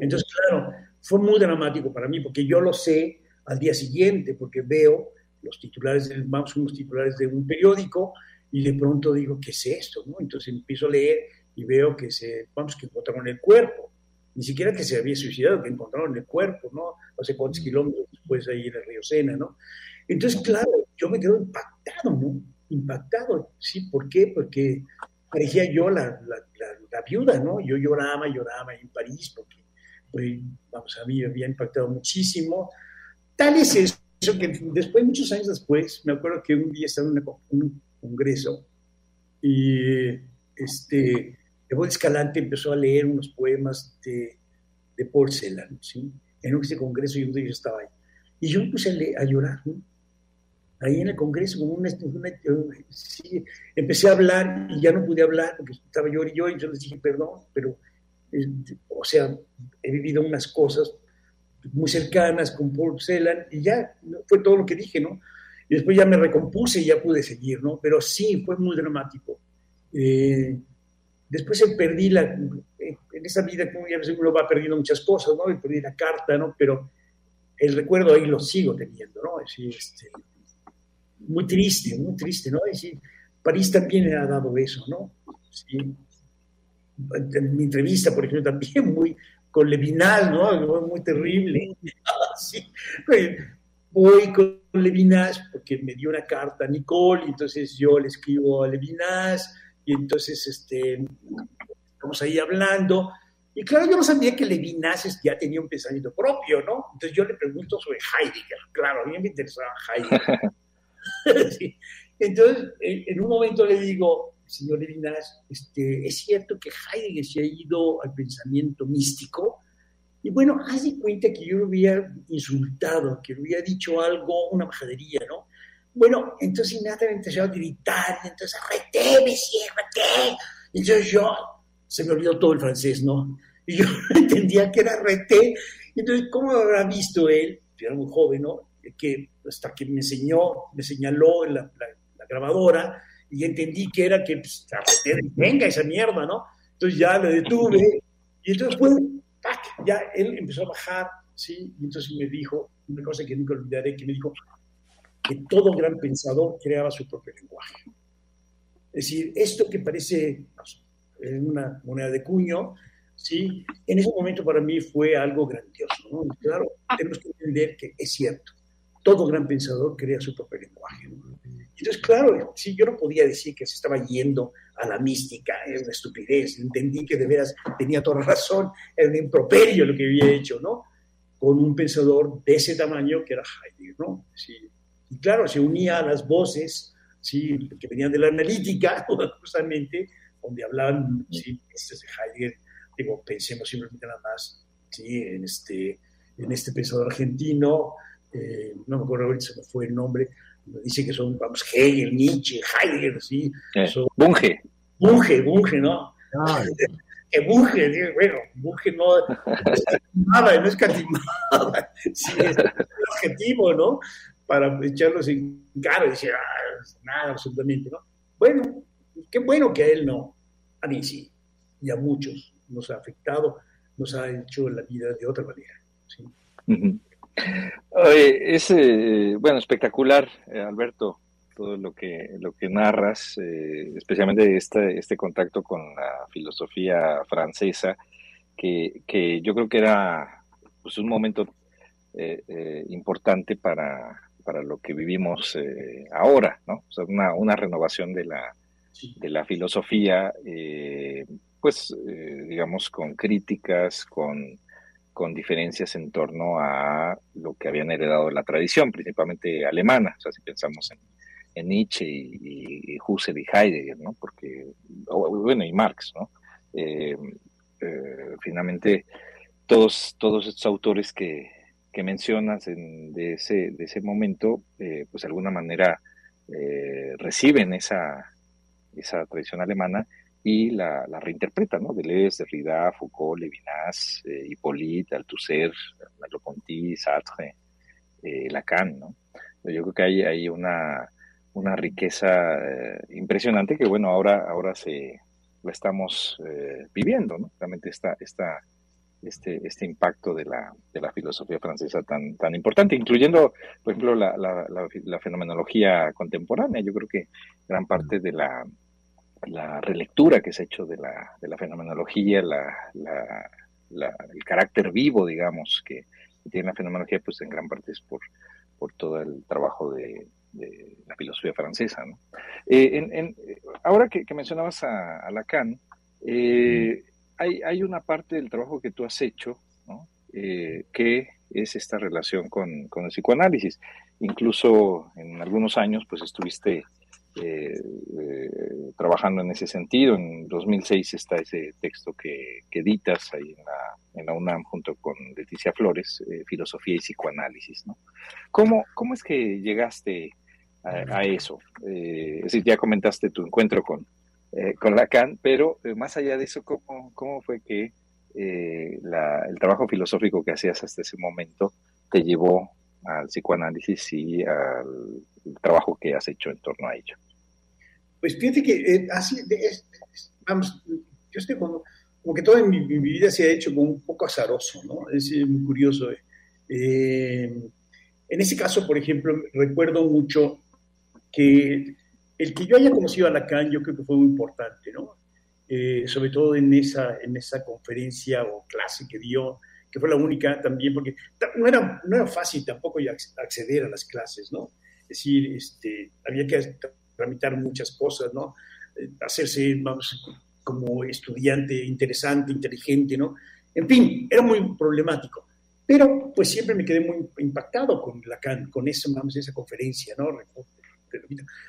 C: Entonces, claro, fue muy dramático para mí, porque yo lo sé al día siguiente, porque veo los titulares, del, vamos, unos titulares de un periódico, y de pronto digo, ¿qué es esto? ¿no? Entonces empiezo a leer y veo que se, vamos, que encontraron el cuerpo. Ni siquiera que se había suicidado, que encontraron el cuerpo, ¿no? No sé cuántos kilómetros después ahí en el río Sena, ¿no? Entonces, claro, yo me quedo impactado, ¿no? Impactado, ¿sí? ¿Por qué? Porque parecía yo la, la, viuda, ¿no? Yo lloraba, lloraba en París, porque, pues, vamos, a mí me había impactado muchísimo. Tal es eso que después, muchos años después, me acuerdo que un día estaba en un congreso y este, Evo Escalante empezó a leer unos poemas de, de Paul Celan, ¿sí? En ese congreso yo estaba ahí. Y yo empecé a, llorar, ¿no? Ahí en el congreso, una, sí, empecé a hablar y ya no pude hablar porque estaba yo y yo, y yo les dije, perdón, pero, eh, o sea, he vivido unas cosas muy cercanas con Paul Celan y ya fue todo lo que dije, ¿no? Y después ya me recompuse y ya pude seguir, ¿no? Pero sí, fue muy dramático. Eh, después perdí la, en esa vida, como ya uno va perdiendo muchas cosas, ¿no? Y perdí la carta, ¿no? Pero el recuerdo ahí lo sigo teniendo, ¿no? Decir, este, muy triste, muy triste, ¿no? Es decir, París también ha dado eso, ¿no? Sí. En mi entrevista, por ejemplo, también muy con Levinas, ¿no? Muy terrible. <laughs> sí. Voy con Levinas porque me dio una carta a Nicole, y entonces yo le escribo a Levinas, y entonces este, estamos ahí hablando. Y claro, yo no sabía que Levinas ya tenía un pensamiento propio, ¿no? Entonces yo le pregunto sobre Heidegger. Claro, a mí me interesaba Heidegger. <laughs> <laughs> Entonces, en un momento le digo, señor Levinas, este, ¿es cierto que Heidegger se ha ido al pensamiento místico? Y bueno, haz de cuenta que yo lo había insultado, que le había dicho algo, una majadería, ¿no? Bueno, entonces inmediatamente empezó a gritar, y entonces, arrete, Messi, arrete. Entonces yo, se me olvidó todo el francés, ¿no? Y yo <laughs> entendía que era arrete. Entonces, ¿cómo habrá visto él? Era muy joven, ¿no? Que hasta que me enseñó, me señaló la, la, grabadora y entendí que era que, pues, venga esa mierda, ¿no? Entonces ya lo detuve y entonces fue, ya él empezó a bajar, ¿sí? Y entonces me dijo, una cosa que nunca olvidaré, que me dijo, que todo gran pensador creaba su propio lenguaje. Es decir, esto que parece pues, una moneda de cuño, ¿sí? en ese momento para mí fue algo grandioso. ¿no? claro, tenemos que entender que es cierto, todo gran pensador crea su propio lenguaje. Entonces, claro, sí, yo no podía decir que se estaba yendo a la mística, es una estupidez, entendí que de veras tenía toda razón, era un improperio lo que había hecho, ¿no? Con un pensador de ese tamaño que era Heidegger, ¿no? Sí, y claro, se unía a las voces ¿sí? que venían de la analítica, <laughs> justamente, donde hablaban ¿sí? Este de Heidegger. Digo, pensemos simplemente nada más ¿sí? en, este, en este pensador argentino, eh, no me acuerdo ahorita se me fue el nombre, dice que son, vamos, Hegel, Nietzsche, Heidegger, ¿sí?
D: Eh, Bunge.
C: Bunge, Bunge, ¿no? Ah. <laughs> que Bunge, bueno, Bunge no, no es catimada, no es <laughs> catimada, sí, es objetivo, ¿no? para echarlos en cara y decir, ah, nada, absolutamente, ¿no? Bueno, qué bueno que a él no, a mí sí, y a muchos nos ha afectado, nos ha hecho la vida de otra manera. ¿sí?
D: Es, eh, bueno, espectacular, eh, Alberto, todo lo que, lo que narras, eh, especialmente este, este contacto con la filosofía francesa, que, que yo creo que era pues, un momento importante para, para lo que vivimos eh, ahora, ¿no? O sea, una, una renovación de la, de la filosofía, eh, pues, eh, digamos, con críticas, con, con diferencias en torno a lo que habían heredado la tradición, principalmente alemana, o sea, si pensamos en, en Nietzsche y, Husserl y Heidegger, ¿no? Porque, bueno, y Marx, ¿no? finalmente, todos, todos estos autores que, que mencionas de, ese, de ese momento, eh, pues de alguna manera eh, reciben esa, esa tradición alemana y la, reinterpreta, ¿no? Deleuze, Derrida, Foucault, Levinas, eh, Hippolyte, Althusser, Merleau-Ponty, Sartre, eh, Lacan, ¿no? Yo creo que hay, hay una, una riqueza eh, impresionante que, bueno, ahora, ahora se la estamos eh, viviendo, ¿no? Realmente esta, esta, este, este impacto de la, de la filosofía francesa tan, tan importante, incluyendo, por ejemplo, la, la, la, fenomenología contemporánea. Yo creo que gran parte de la, la relectura que se ha hecho de la, de la fenomenología, la, el carácter vivo, digamos, que tiene la fenomenología, pues en gran parte es por, por todo el trabajo de, la filosofía francesa. ¿no? Eh, ahora que, mencionabas a, Lacan, eh, hay, hay, una parte del trabajo que tú has hecho ¿no? Eh, que es esta relación con, con, el psicoanálisis. Incluso en algunos años, pues estuviste eh, eh, trabajando en ese sentido. En 2006 está ese texto que, editas ahí en la, en la, UNAM junto con Leticia Flores, eh, Filosofía y Psicoanálisis. ¿Cómo, ¿Cómo es que llegaste a, eso? es decir, ya comentaste tu encuentro con, con Lacan, pero más allá de eso, ¿cómo, cómo fue que el trabajo filosófico que hacías hasta ese momento te llevó al psicoanálisis y al trabajo que has hecho en torno a ello.
C: Pues fíjate que eh, así, vamos, yo estoy como, como que toda mi, vida se ha hecho como un poco azaroso, ¿no? Es muy curioso. Eh, en ese caso, por ejemplo, recuerdo mucho que el que yo haya conocido a Lacan, yo creo que fue muy importante, ¿no? Eh, sobre todo en esa, en esa conferencia o clase que dio, que fue la única también, porque no era, no era fácil tampoco acceder a las clases, ¿no? Es decir, este, había que tramitar muchas cosas, ¿no? Eh, hacerse, vamos, como estudiante interesante, inteligente, ¿no? En fin, era muy problemático. Pero pues siempre me quedé muy impactado con Lacan, con esa, vamos, esa conferencia, ¿no?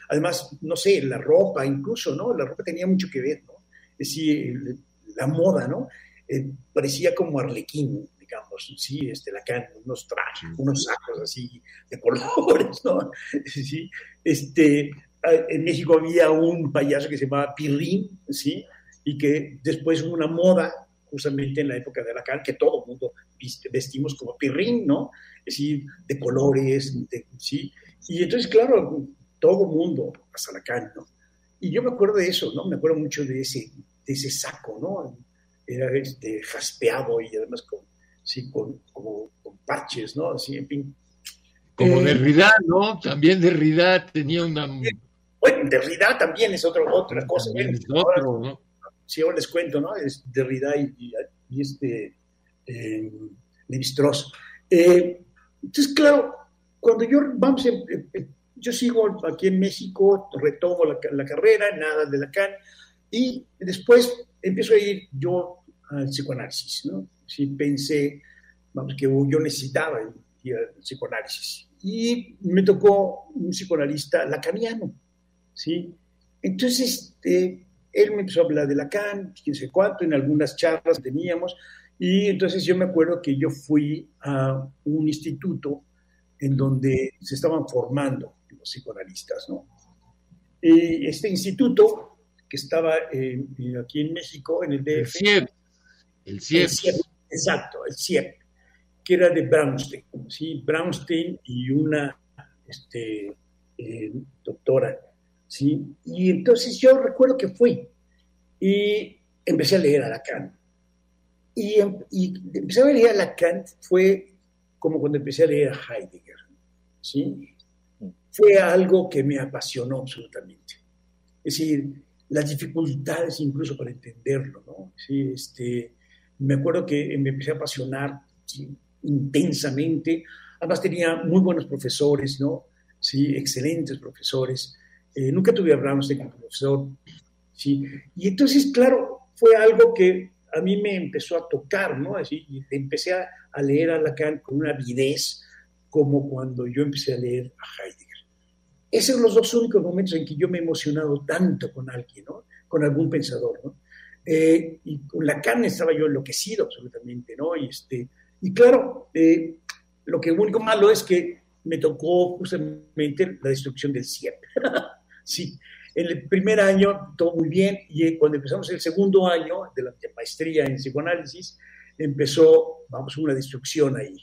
C: Además, no sé, la ropa incluso, ¿no? La ropa tenía mucho que ver, ¿no? Es decir, la moda, ¿no? Eh, parecía como arlequín, digamos, sí, este, Lacan, unos trajes, unos sacos así de <laughs> colores, ¿no? Sí, este, en México había un payaso que se llamaba Pirrín, ¿sí? Y que después hubo una moda, justamente en la época de Lacan, que todo el mundo vestimos como Pirrín, ¿no? Es decir, de colores, ¿sí? Y entonces, claro, todo el mundo, hasta Lacan, ¿no? Y yo me acuerdo de eso, ¿no? Me acuerdo mucho de ese, de ese saco, ¿no? Era este, jaspeado y además con, sí, con, como, con parches, ¿no? Así, en fin.
B: Como eh, Derrida, ¿no? También Derrida tenía una
C: bueno, Derrida también es otro, otra cosa. Es otro, ¿no? Si ahora les cuento, ¿no? Es Derrida y, y, este eh, eh, entonces, claro, cuando yo, vamos, eh, eh, yo sigo aquí en México, retomo la, la carrera, nada de Lacan, y después empiezo a ir yo al psicoanálisis, ¿no? Sí, pensé, vamos, que yo necesitaba ir al psicoanálisis. Y me tocó un psicoanalista lacaniano, ¿sí? Entonces, eh, él me empezó a hablar de Lacan, quién sé cuánto, en algunas charlas teníamos, y entonces yo me acuerdo que yo fui a un instituto en donde se estaban formando los psicoanalistas, ¿no? Y este instituto, que estaba aquí en México, en el DF...
B: El CIEP. El CIEP.
C: exacto, el CIEP, que era de Brownstein, ¿sí? Brownstein y una este, eh, doctora ¿sí? Y entonces yo recuerdo que fui y empecé a leer a Lacan. Y, em, y empecé a leer a Lacan fue como cuando empecé a leer a Heidegger, ¿sí? Fue algo que me apasionó absolutamente. Es decir, las dificultades incluso para entenderlo, ¿no? Sí, este, me acuerdo que me empecé a apasionar intensamente. Además tenía muy buenos profesores, ¿no? Sí, excelentes profesores. Eh, nunca tuve a Brownstein como profesor, ¿sí? Y entonces, claro, fue algo que a mí me empezó a tocar, ¿no? Así, y empecé a, leer a Lacan con una avidez, como cuando yo empecé a leer a Heidegger. Esos son los dos únicos momentos en que yo me he emocionado tanto con alguien, ¿no? Con algún pensador, ¿no? Eh, y con Lacan estaba yo enloquecido absolutamente, ¿no? Y, este, y claro, eh, lo que único malo es que me tocó justamente la destrucción del CIEP. <laughs> Sí, En el primer año todo muy bien y cuando empezamos el segundo año de la maestría en psicoanálisis, empezó, vamos, una destrucción ahí.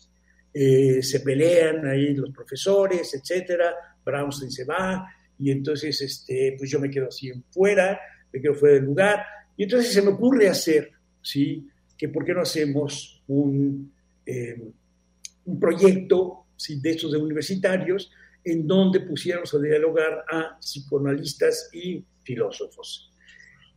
C: Eh, se pelean ahí los profesores, etcétera, Brownstein se va y entonces este, pues yo me quedo así fuera, me quedo fuera del lugar y entonces se me ocurre hacer, ¿sí? Que por qué no hacemos un, eh, un proyecto ¿sí? de estos de universitarios en donde pusiéramos a dialogar a psicoanalistas y filósofos.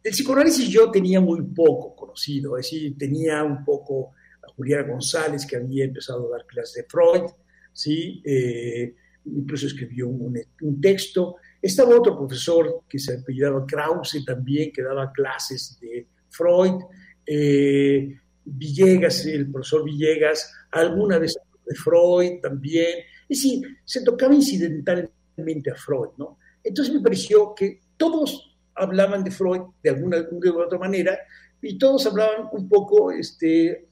C: El psicoanálisis yo tenía muy poco conocido, es decir, tenía un poco a Juliana González que había empezado a dar clases de Freud, ¿sí? Eh, incluso escribió un, un, texto. Estaba otro profesor que se apellidaba Krause también, que daba clases de Freud. Eh, Villegas, el profesor Villegas, alguna vez de Freud también. Es decir, se tocaba incidentalmente a Freud, ¿no? Entonces me pareció que todos hablaban de Freud de alguna de otra manera y todos hablaban un poco este,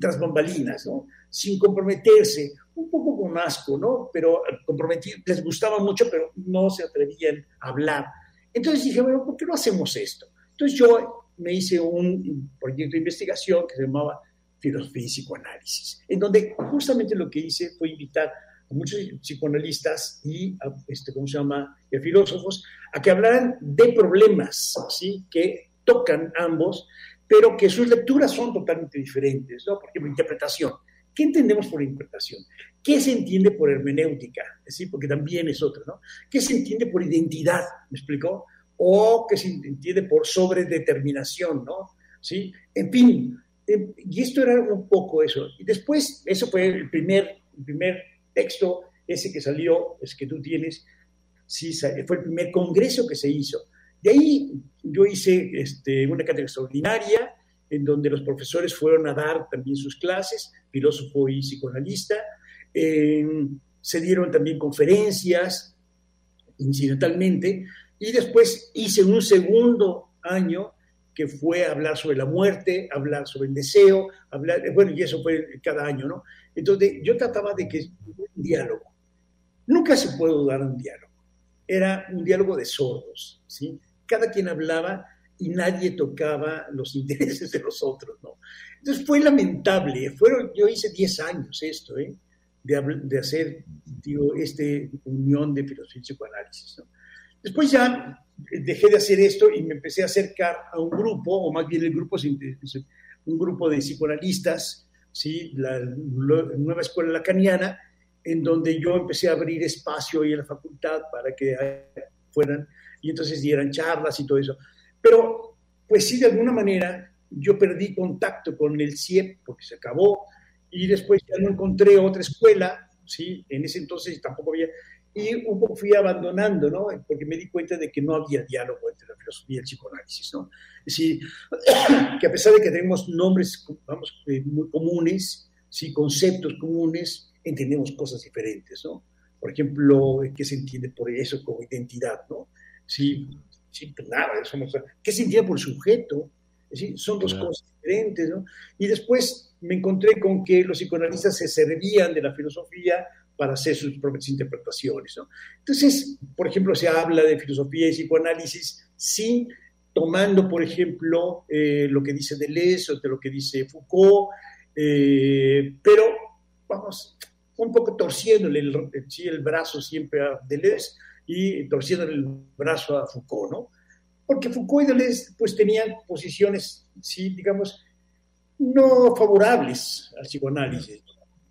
C: tras bambalinas, ¿no? Sin comprometerse, un poco con asco, ¿no? Pero comprometidos, les gustaba mucho, pero no se atrevían a hablar. Entonces dije, bueno, ¿por qué no hacemos esto? Entonces yo me hice un proyecto de investigación que se llamaba Filosofía y Psicoanálisis, en donde justamente lo que hice fue invitar muchos psicoanalistas y, a, este, ¿cómo se llama?, y a filósofos, a que hablaran de problemas, ¿sí?, que tocan ambos, pero que sus lecturas son totalmente diferentes, ¿no? Por ejemplo, interpretación. ¿Qué entendemos por interpretación? ¿Qué se entiende por hermenéutica? ¿Sí? Porque también es otro, ¿no? ¿Qué se entiende por identidad? ¿Me explicó? O qué se entiende por sobredeterminación, ¿no? ¿Sí? En fin, eh, y esto era un poco eso. Y después, eso fue el primer, el primer texto, ese que salió, es que tú tienes, sí, fue el primer congreso que se hizo. De ahí yo hice este, una cátedra extraordinaria en donde los profesores fueron a dar también sus clases, filósofo y psicoanalista. se dieron también conferencias, incidentalmente, y después hice un segundo año que fue hablar sobre la muerte, hablar sobre el deseo, hablar, bueno, y eso fue cada año, ¿no? Entonces yo trataba de que un diálogo. Nunca se puede dudar un diálogo. Era un diálogo de sordos, ¿sí? Cada quien hablaba y nadie tocaba los <laughs> intereses de los otros, ¿no? Entonces fue lamentable. Fueron, yo hice 10 años esto, ¿eh? De, de hacer, digo, este unión de filosofía y psicoanálisis, ¿no? Después ya dejé de hacer esto y me empecé a acercar a un grupo, o más bien el grupo, un grupo de psicoanalistas, ¿sí? la, nueva escuela lacaniana, en donde yo empecé a abrir espacio ahí en la facultad para que fueran y entonces dieran charlas y todo eso. Pero, pues sí, de alguna manera yo perdí contacto con el CIEP porque se acabó y después ya no encontré otra escuela, ¿sí? En ese entonces tampoco había, y un poco fui abandonando, ¿no? Porque me di cuenta de que no había diálogo entre la filosofía y el psicoanálisis, ¿no? Es decir, <coughs> que a pesar de que tenemos nombres, vamos, eh, muy comunes, sí, conceptos comunes, entendemos cosas diferentes, ¿no? Por ejemplo, ¿qué se entiende por eso como identidad, ¿no? Sí, sí pues nada, eso no, ¿qué se entiende por sujeto? Es decir, son dos cosas diferentes, ¿no? Y después me encontré con que los psicoanalistas se servían de la filosofía para hacer sus propias interpretaciones. ¿no? Entonces, por ejemplo, se habla de filosofía y psicoanálisis sin tomando, por ejemplo, eh, lo que dice Deleuze o de lo que dice Foucault, eh, pero vamos, un poco torciéndole el, el brazo siempre a Deleuze y torciéndole el brazo a Foucault, ¿no? Porque Foucault y Deleuze pues tenían posiciones, sí, digamos, no favorables al psicoanálisis,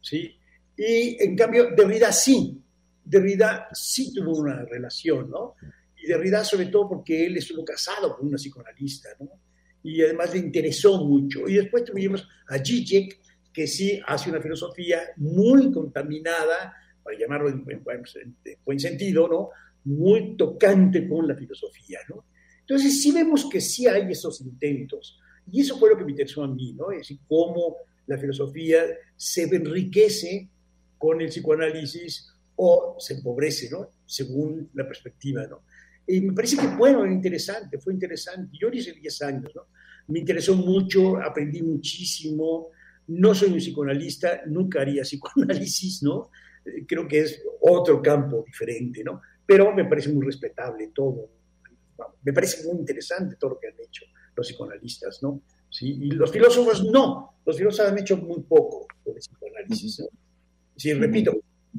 C: ¿sí? Y en cambio, Derrida sí, Derrida sí tuvo una relación, ¿no? Y Derrida sobre todo porque él estuvo casado con una psicoanalista, ¿no? Y además le interesó mucho. Y después tuvimos a Zizek, que sí hace una filosofía muy contaminada, para llamarlo en, buen sentido, ¿no? Muy tocante con la filosofía, ¿no? Entonces sí vemos que sí hay esos intentos. Y eso fue lo que me interesó a mí, ¿no? Es decir, cómo la filosofía se enriquece con el psicoanálisis o se empobrece, ¿no? Según la perspectiva, ¿no? Y me parece que, bueno, era interesante, fue interesante. Yo hice 10 años, ¿no? Me interesó mucho, aprendí muchísimo. No soy un psicoanalista, nunca haría psicoanálisis, ¿no? Creo que es otro campo diferente, ¿no? Pero me parece muy respetable todo. me parece muy interesante todo lo que han hecho los psicoanalistas, ¿no? ¿Sí? Y los filósofos no, los filósofos han hecho muy poco el psicoanálisis, ¿no? Sí, repito,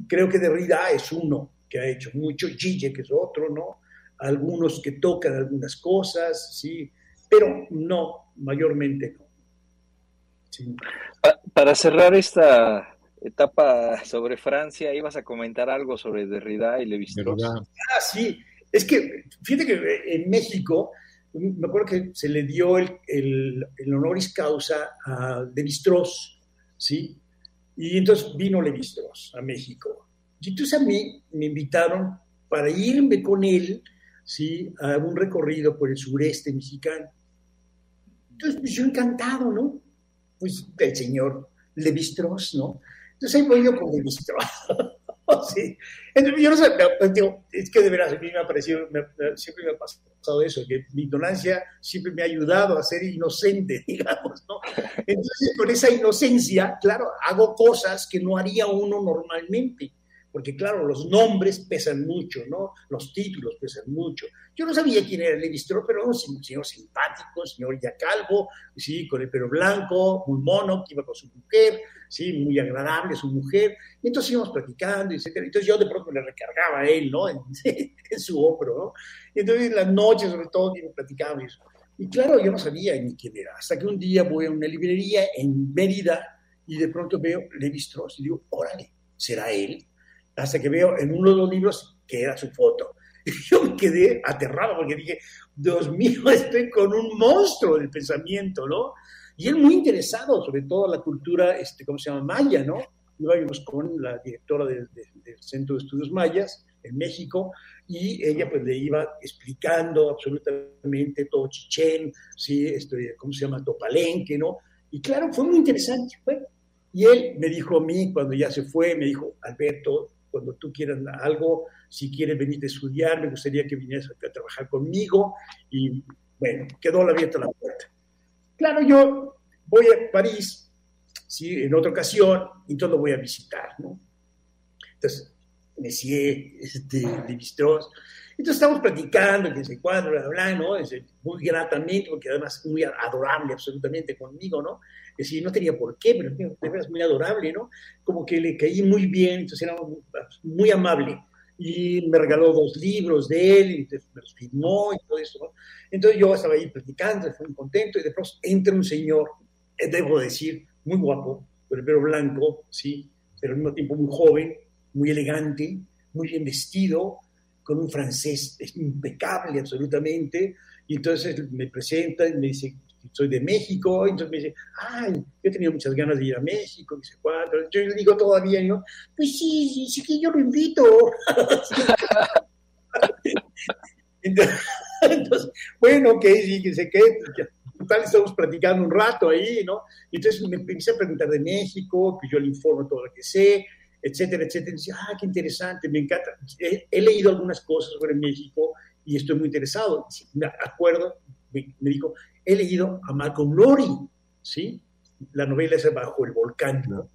C: creo que Derrida es uno que ha hecho mucho, Gille que es otro, ¿no? Algunos que tocan algunas cosas, sí, pero no, mayormente no.
D: Para cerrar esta etapa sobre Francia, ibas a comentar algo sobre Derrida y Levi-Strauss.
C: Ah, sí, es que fíjate que en México, me acuerdo que se le dio el, el, honoris causa a Levi-Strauss, ¿sí? Y entonces vino Levi-Strauss a México. Y entonces a mí me invitaron para irme con él, ¿sí? A un recorrido por el sureste mexicano. Entonces, pues yo encantado, ¿no? Pues el señor Levi-Strauss, ¿no? Entonces ahí voy yo con Levi-Strauss. <laughs> <laughs> sí. Entonces, yo no sé, pues, digo, es que de veras a mí me ha parecido, siempre me ha pasado eso, que mi ignorancia siempre me ha ayudado a ser inocente, <laughs> digamos, ¿no? Entonces, con esa inocencia, claro, hago cosas que no haría uno normalmente porque claro, los nombres pesan mucho, ¿no? Los títulos pesan mucho. Yo no sabía quién era Levi Strauss, pero un señor simpático, señor ya calvo, sí, con el pelo blanco, muy mono, que iba con su mujer, sí, muy agradable su mujer. Y entonces íbamos platicando, etc. Entonces yo de pronto le recargaba a él, ¿no? <laughs> En, su hombro, ¿no? Y entonces en las noches, sobre todo, platicábamos. Y claro, yo no sabía ni quién era. Hasta que un día voy a una librería en Mérida y de pronto veo Levi Strauss y digo, órale, ¿será él? hasta que veo en uno de los libros que era su foto. <laughs> Yo me quedé aterrado porque dije, Dios mío, <laughs> estoy con un monstruo del pensamiento, ¿no? Y él muy interesado, sobre todo la cultura, este, ¿cómo se llama? Maya, ¿no? Íbamos con la directora del, Centro de Estudios Mayas en México y ella pues le iba explicando absolutamente todo Chichén, ¿sí? Este, ¿cómo se llama? Topalenque, ¿no? Y claro, fue muy interesante. Fue. Y él me dijo a mí, cuando ya se fue, me dijo, Alberto, cuando tú quieras algo, si quieres venir a estudiar, me gustaría que vinieras a, trabajar conmigo. Y bueno, quedó abierta la puerta. Claro, yo voy a París, ¿sí? en otra ocasión, entonces lo voy a visitar, ¿no? Entonces, Messier, este, de Bistros. Entonces estamos platicando, que se cuadro, bla, bla, ¿no? muy gratamente, porque además muy adorable absolutamente conmigo, ¿no? Que sí, no tenía por qué, pero de verdad es muy adorable, ¿no? Como que le caí muy bien, entonces era muy amable. Y me regaló dos libros de él, y me los firmó y todo eso, ¿no? Entonces yo estaba ahí platicando, fui muy contento, y de pronto entra un señor, eh, debo decir, muy guapo, con el pelo blanco, ¿sí? Pero al mismo tiempo muy joven, muy elegante, muy bien vestido, con un francés impecable absolutamente, y entonces me presenta y me dice, soy de México, entonces me dice, ay, yo he tenido muchas ganas de ir a México, dice, cuatro, yo le digo todavía, ¿no? Pues sí, sí, sí que yo lo invito. <laughs> entonces, bueno, ok, sí, que sé qué, tal estamos platicando un rato ahí, ¿no? Y entonces me empecé a preguntar de México, que yo le informo todo lo que sé, etcétera, etcétera. Y dice, ah, qué interesante, me encanta. He, leído algunas cosas sobre México y estoy muy interesado. Me acuerdo, me dijo, he leído a Malcolm Lowry, ¿sí? La novela es Bajo el Volcán, ¿no?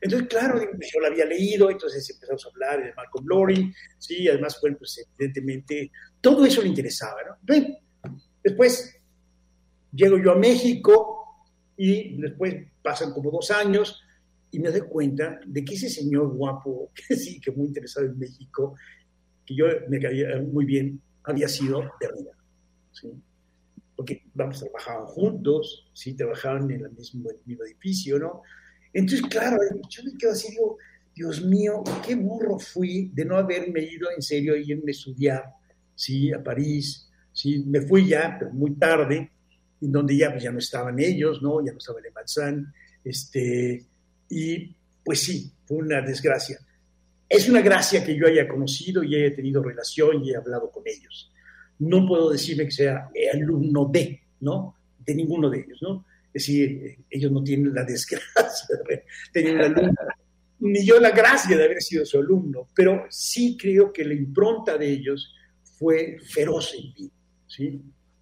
C: Entonces, claro, yo la había leído, entonces empezamos a hablar de Malcolm Lowry, sí, además, bueno, pues evidentemente todo eso le interesaba, ¿no? Bien, después llego yo a México y después pasan como dos años y me doy cuenta de que ese señor guapo, <laughs> que sí, que muy interesado en México, que yo me caía muy bien, había sido Derrida, ¿sí? Porque vamos, trabajaban juntos, sí, trabajaban en el mismo, edificio, ¿no? Entonces, claro, yo me quedo así, digo, Dios mío, qué burro fui de no haberme ido en serio a irme a estudiar, sí, a París, sí, me fui ya, pero muy tarde, en donde ya, pues, ya no estaban ellos, ¿no? Ya no estaba Le Malzán, este, y pues sí, fue una desgracia. Es una gracia que yo haya conocido y haya tenido relación y he hablado con ellos no puedo decirme que sea alumno de, ¿no? De ninguno de ellos, ¿no? Es decir, ellos no tienen la desgracia de tener un alumno, <laughs> ni yo la gracia de haber sido su alumno, pero sí creo que la impronta de ellos fue feroz en mí, ¿sí?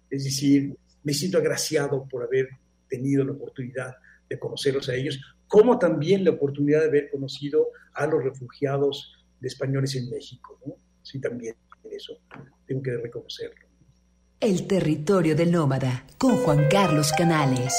C: Es decir, me siento agraciado por haber tenido la oportunidad de conocerlos a ellos, como también la oportunidad de haber conocido a los refugiados de españoles en México. Sí, también eso tengo que reconocerlo.
A: El territorio del nómada con Juan Carlos Canales.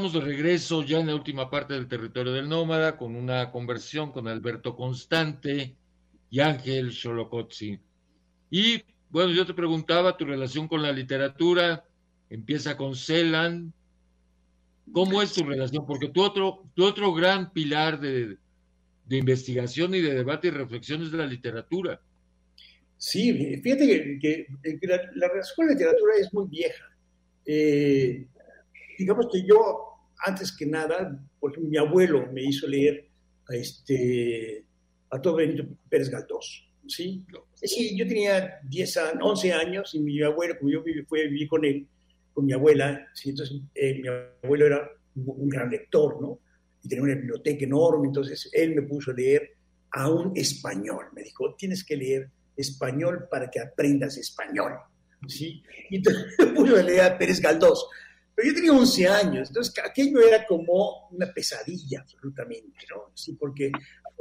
B: Estamos de regreso ya en la última parte del territorio del nómada con una conversión con Alberto Constante y Ángel Xolocotzi. Y bueno, yo te preguntaba tu relación con la literatura, empieza con Celan. ¿Cómo es tu relación? Porque tu otro, tu otro gran pilar de, de investigación y de debate y reflexión es de la literatura.
C: Sí, fíjate que, la, la, relación con la literatura es muy vieja. Eh, digamos que yo, antes que nada, porque mi abuelo me hizo leer a, este, a todo Benito Pérez Galdós, ¿sí? Yo tenía 10 años, 11 años y mi abuelo, como yo viví, fui a vivir con él, con mi abuela, entonces eh, mi abuelo era un gran lector, ¿no? Y tenía una biblioteca enorme, entonces él me puso a leer a un español. Me dijo, tienes que leer español para que aprendas español, ¿sí? Y entonces <laughs> me puso a leer a Pérez Galdós. Pero yo tenía 11 años, entonces aquello era como una pesadilla absolutamente, ¿no? Sí, porque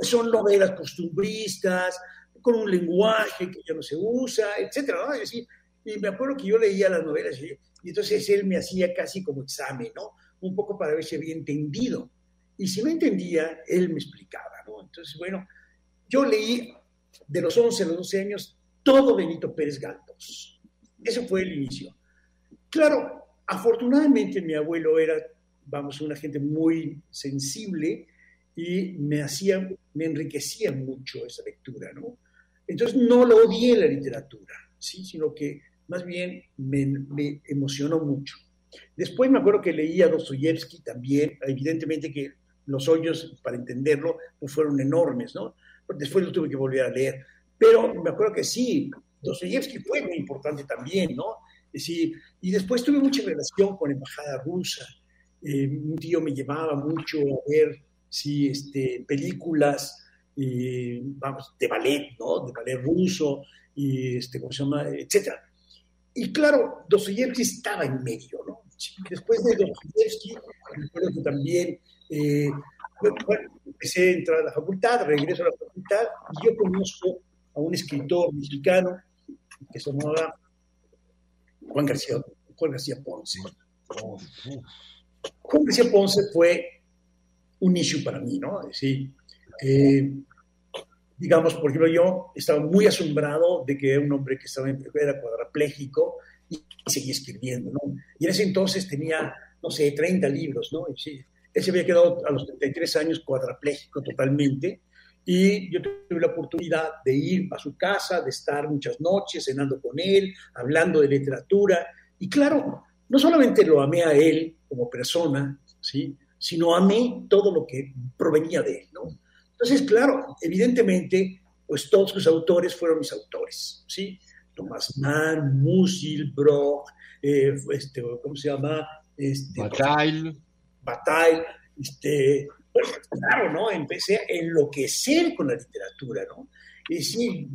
C: son novelas costumbristas, con un lenguaje que ya no se usa, etcétera, ¿no? Y, me acuerdo que yo leía las novelas y, y, entonces él me hacía casi como examen, ¿no? Un poco para ver si había entendido. Y si no entendía, él me explicaba, ¿no? Entonces, bueno, yo leí de los 11 a los 12 años todo Benito Pérez Galdós. Eso fue el inicio. Claro, Afortunadamente mi abuelo era, vamos, una gente muy sensible y me hacía, me enriquecía mucho esa lectura, ¿no? Entonces no lo odié la literatura, ¿sí? Sino que más bien me, me emocionó mucho. Después me acuerdo que leía Dostoyevsky también, evidentemente que los hoyos para entenderlo pues fueron enormes, ¿no? Después lo tuve que volver a leer. Pero me acuerdo que sí, Dostoyevsky fue muy importante también, ¿no? Y después tuve mucha relación con la embajada rusa. Eh, un tío me llevaba mucho a ver sí, este, películas vamos, de ballet, ¿no? De ballet ruso, y este, ¿cómo se llama? Etcétera. Y claro, Dostoyevsky estaba en medio, ¿no? Después de Dostoyevsky, recuerdo que también, eh, bueno, empecé a entrar a la facultad, regreso a la facultad, y yo conozco a un escritor mexicano que se llamaba Juan García, Juan García Ponce. Juan García Ponce fue un issue para mí, ¿no? Es decir, eh, digamos, por ejemplo, yo estaba muy asombrado de que un hombre que estaba, era cuadrapléjico y seguía escribiendo, ¿no? Y en ese entonces tenía, no sé, 30 libros, ¿no? Sí, él se había quedado a los 33 años cuadrapléjico totalmente y yo tuve la oportunidad de ir a su casa, de estar muchas noches cenando con él, hablando de literatura. Y claro, no solamente lo amé a él como persona, ¿sí? sino amé todo lo que provenía de él. ¿no? Entonces, claro, evidentemente, pues todos sus autores fueron mis autores. ¿sí? Thomas Mann, Musil, Brock, eh, este, ¿cómo se llama? Este,
B: Bataille.
C: Bataille, este, pues claro, ¿no? Empecé a enloquecer con la literatura, ¿no? Y sí,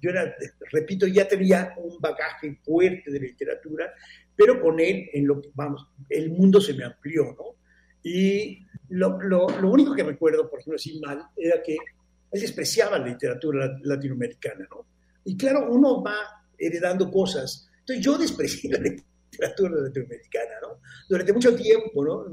C: yo era, repito, ya tenía un bagaje fuerte de literatura, pero con él, en lo, vamos, el mundo se me amplió, ¿no? Y lo, lo, lo único que recuerdo, por ejemplo, así mal, era que él despreciaba la literatura latinoamericana, ¿no? Y claro, uno va heredando cosas. Entonces yo desprecié la <laughs> literatura latinoamericana, ¿no? Durante mucho tiempo, ¿no?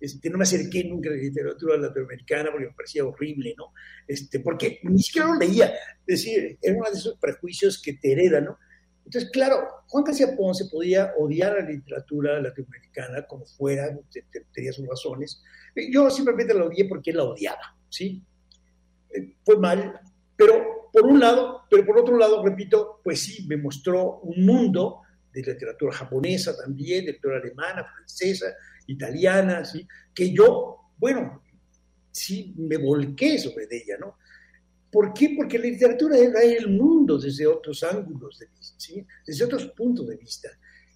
C: Este, no me acerqué nunca a la literatura latinoamericana porque me parecía horrible, ¿no? Este, porque ni siquiera lo leía. Es decir, era uno de esos prejuicios que te heredan, ¿no? Entonces, claro, Juan García Ponce podía odiar a la literatura latinoamericana como fuera, tenía sus razones. Yo simplemente la odié porque él la odiaba, ¿sí? Eh, fue mal, pero por un lado, pero por otro lado, repito, pues sí, me mostró un mundo de literatura japonesa también, de literatura alemana, francesa, italiana, ¿sí? que yo, bueno, sí me volqué sobre ella, ¿no? ¿Por qué? Porque la literatura era el mundo desde otros ángulos de vista, ¿sí? desde otros puntos de vista.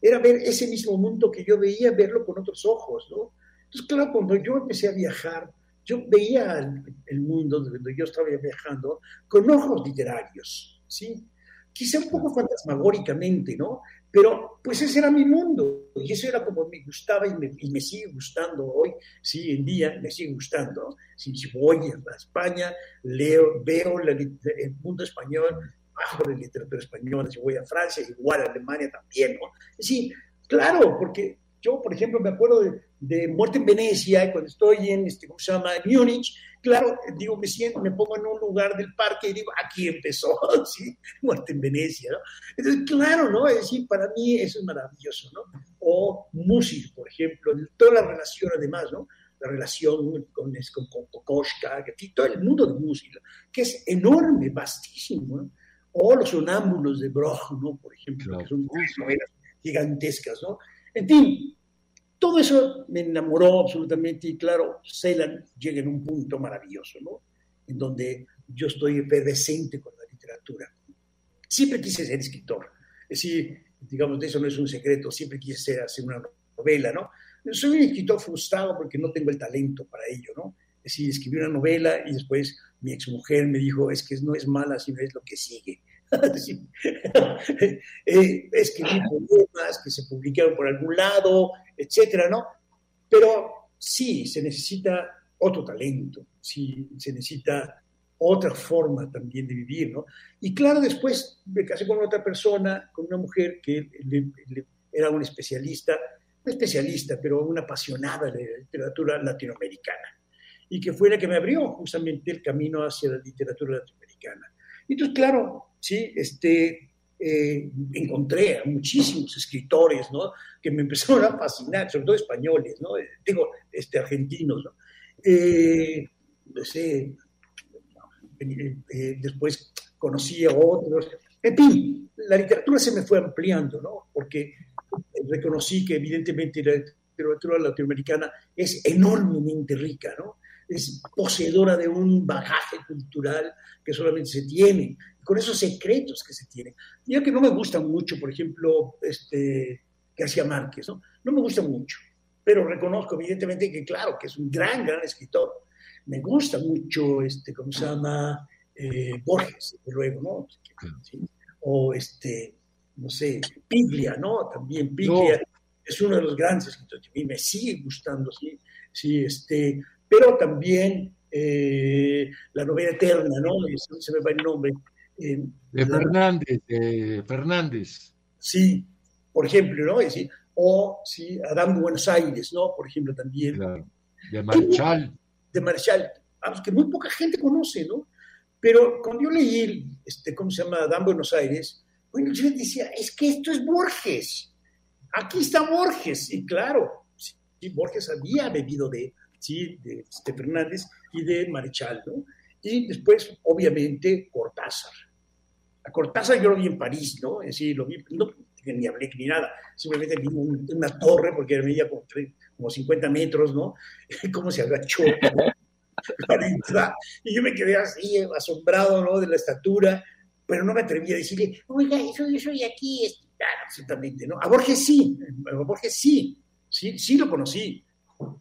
C: Era ver ese mismo mundo que yo veía, verlo con otros ojos, ¿no? Entonces, claro, cuando yo empecé a viajar, yo veía el, el mundo donde yo estaba viajando con ojos literarios, ¿sí? Quizá un poco fantasmagóricamente, ¿no? Pero pues ese era mi mundo y eso era como me gustaba y me, y me sigue gustando hoy, sí, en día me sigue gustando. Si, si voy a España, leo, veo la, el mundo español, bajo la literatura española, si voy a Francia, igual a Alemania también, ¿no? Sí, claro, porque yo, por ejemplo, me acuerdo de, de Muerte en Venecia, cuando estoy en, este, ¿cómo se llama?, Múnich, claro, digo, me siento, me pongo en un lugar del parque y digo, aquí empezó, <laughs> ¿sí? Muerte en Venecia, ¿no? Entonces, claro, ¿no? Es decir, para mí eso es maravilloso, ¿no? O música, por ejemplo, toda la relación además, ¿no? La relación con, con, con Kokoschka, todo el mundo de música, que es enorme, vastísimo, ¿no? O los sonámbulos de Broch, ¿no? Por ejemplo, que son novelas gigantescas, ¿no? En fin, todo eso me enamoró absolutamente y claro, Celan llega en un punto maravilloso, ¿no? En donde yo estoy efervescente con la literatura. Siempre quise ser escritor, es decir, digamos, de eso no es un secreto, siempre quise hacer una novela, ¿no? Soy un escritor frustrado porque no tengo el talento para ello, ¿no? Es decir, escribí una novela y después mi exmujer me dijo, es que no es mala, sino es lo que sigue. <laughs> eh, escribí poemas que se publicaron por algún lado, etcétera, ¿no? Pero sí, se necesita otro talento, sí, se necesita otra forma también de vivir, ¿no? Y claro, después me casé con otra persona, con una mujer que era una especialista, no especialista, pero una apasionada de la literatura latinoamericana, y que fue la que me abrió justamente el camino hacia la literatura latinoamericana. Entonces, claro, sí, este, eh, encontré a muchísimos escritores, ¿no? Que me <laughs> empezaron a fascinar, sobre todo españoles, ¿no? Digo, este, argentinos, ¿no? Eh, no sé, eh, después conocí a otros. En fin, la literatura se me fue ampliando, ¿no? Porque reconocí que evidentemente la literatura latinoamericana es enormemente rica, ¿no? Es poseedora de un bagaje cultural que solamente se tiene con esos secretos que se tienen. Ya que no me gusta mucho, por ejemplo, este, García Márquez, ¿no? No me gusta mucho, pero reconozco evidentemente que, claro, que es un gran, gran escritor. Me gusta mucho, este, ¿cómo se llama? Eh, Borges, desde luego, ¿no? ¿Sí? O, este, no sé, Piglia, ¿no? También Piglia no. es uno de los grandes escritores. A mí me sigue gustando, ¿sí? Sí, este, pero también eh, La novela eterna, ¿no? Se me va el nombre.
B: de Fernández, de Fernández.
C: Sí, por ejemplo, ¿no? Es decir, o sí, Adán Buenos Aires, ¿no? Por ejemplo, también.
B: De Marchal.
C: De Marchal, vamos, que muy poca gente conoce, ¿no? Pero cuando yo leí, este, ¿cómo se llama? Adán Buenos Aires, bueno, yo decía, es que esto es Borges. Aquí está Borges. Y claro, sí, Borges había bebido de, sí, de, este, Fernández y de Marechal, ¿no? Y después, obviamente, Cortázar. A Cortázar yo lo vi en París, ¿no? Es decir, lo vi, no, ni hablé ni nada, simplemente vi una torre porque medía como, como 50 metros, ¿no? <laughs> Cómo se agachó <laughs> para entrar. Y yo me quedé así, asombrado, ¿no? De la estatura, pero no me atreví a decirle, oiga, eso yo soy aquí, absolutamente, ¿no? A Borges sí, a Borges sí, sí, sí lo conocí.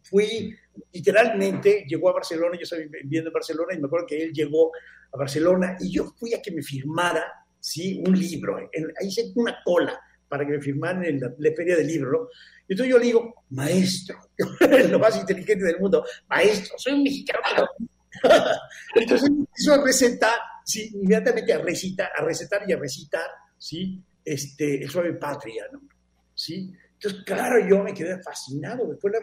C: Fui, literalmente, llegó a Barcelona, yo estaba viviendo en Barcelona y me acuerdo que él llegó a Barcelona y yo fui a que me firmara, ¿sí? Un libro, ahí hice una cola para que me firmaran en la, feria del libro, ¿no? Y entonces yo le digo, maestro, <laughs> lo más inteligente del mundo, maestro, soy un mexicano. <laughs> entonces empezó a recetar, sí, inmediatamente a recitar, a recetar y a recitar, ¿sí? Este, el suave patria, ¿no? ¿Sí? Entonces, claro, yo me quedé fascinado, fue la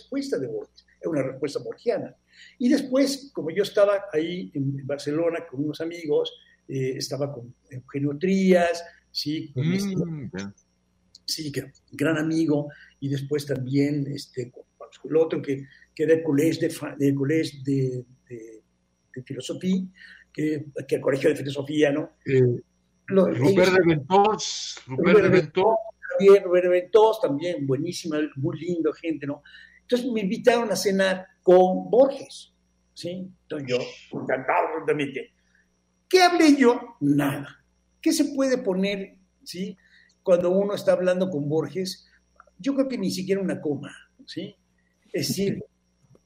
C: respuesta de Borges, es una respuesta borgiana. Y después, como yo estaba ahí en Barcelona con unos amigos, eh, estaba con Eugenio Trías, sí, con este, mm, sí, que gran amigo, y después también este, con el otro que, que era el colegio de, de, de, de, filosofía, que, que el colegio de filosofía, ¿no?
B: Eh, Rupert de Ventos, Rupert de Ventos.
C: También, Rupert de Ventos, también buenísima, muy lindo gente, ¿no? Entonces me invitaron a cenar con Borges, ¿sí? Entonces yo, encantado absolutamente. ¿Qué hablé yo? Nada. ¿Qué se puede poner, ¿sí? Cuando uno está hablando con Borges, yo creo que ni siquiera una coma, ¿sí? Es decir,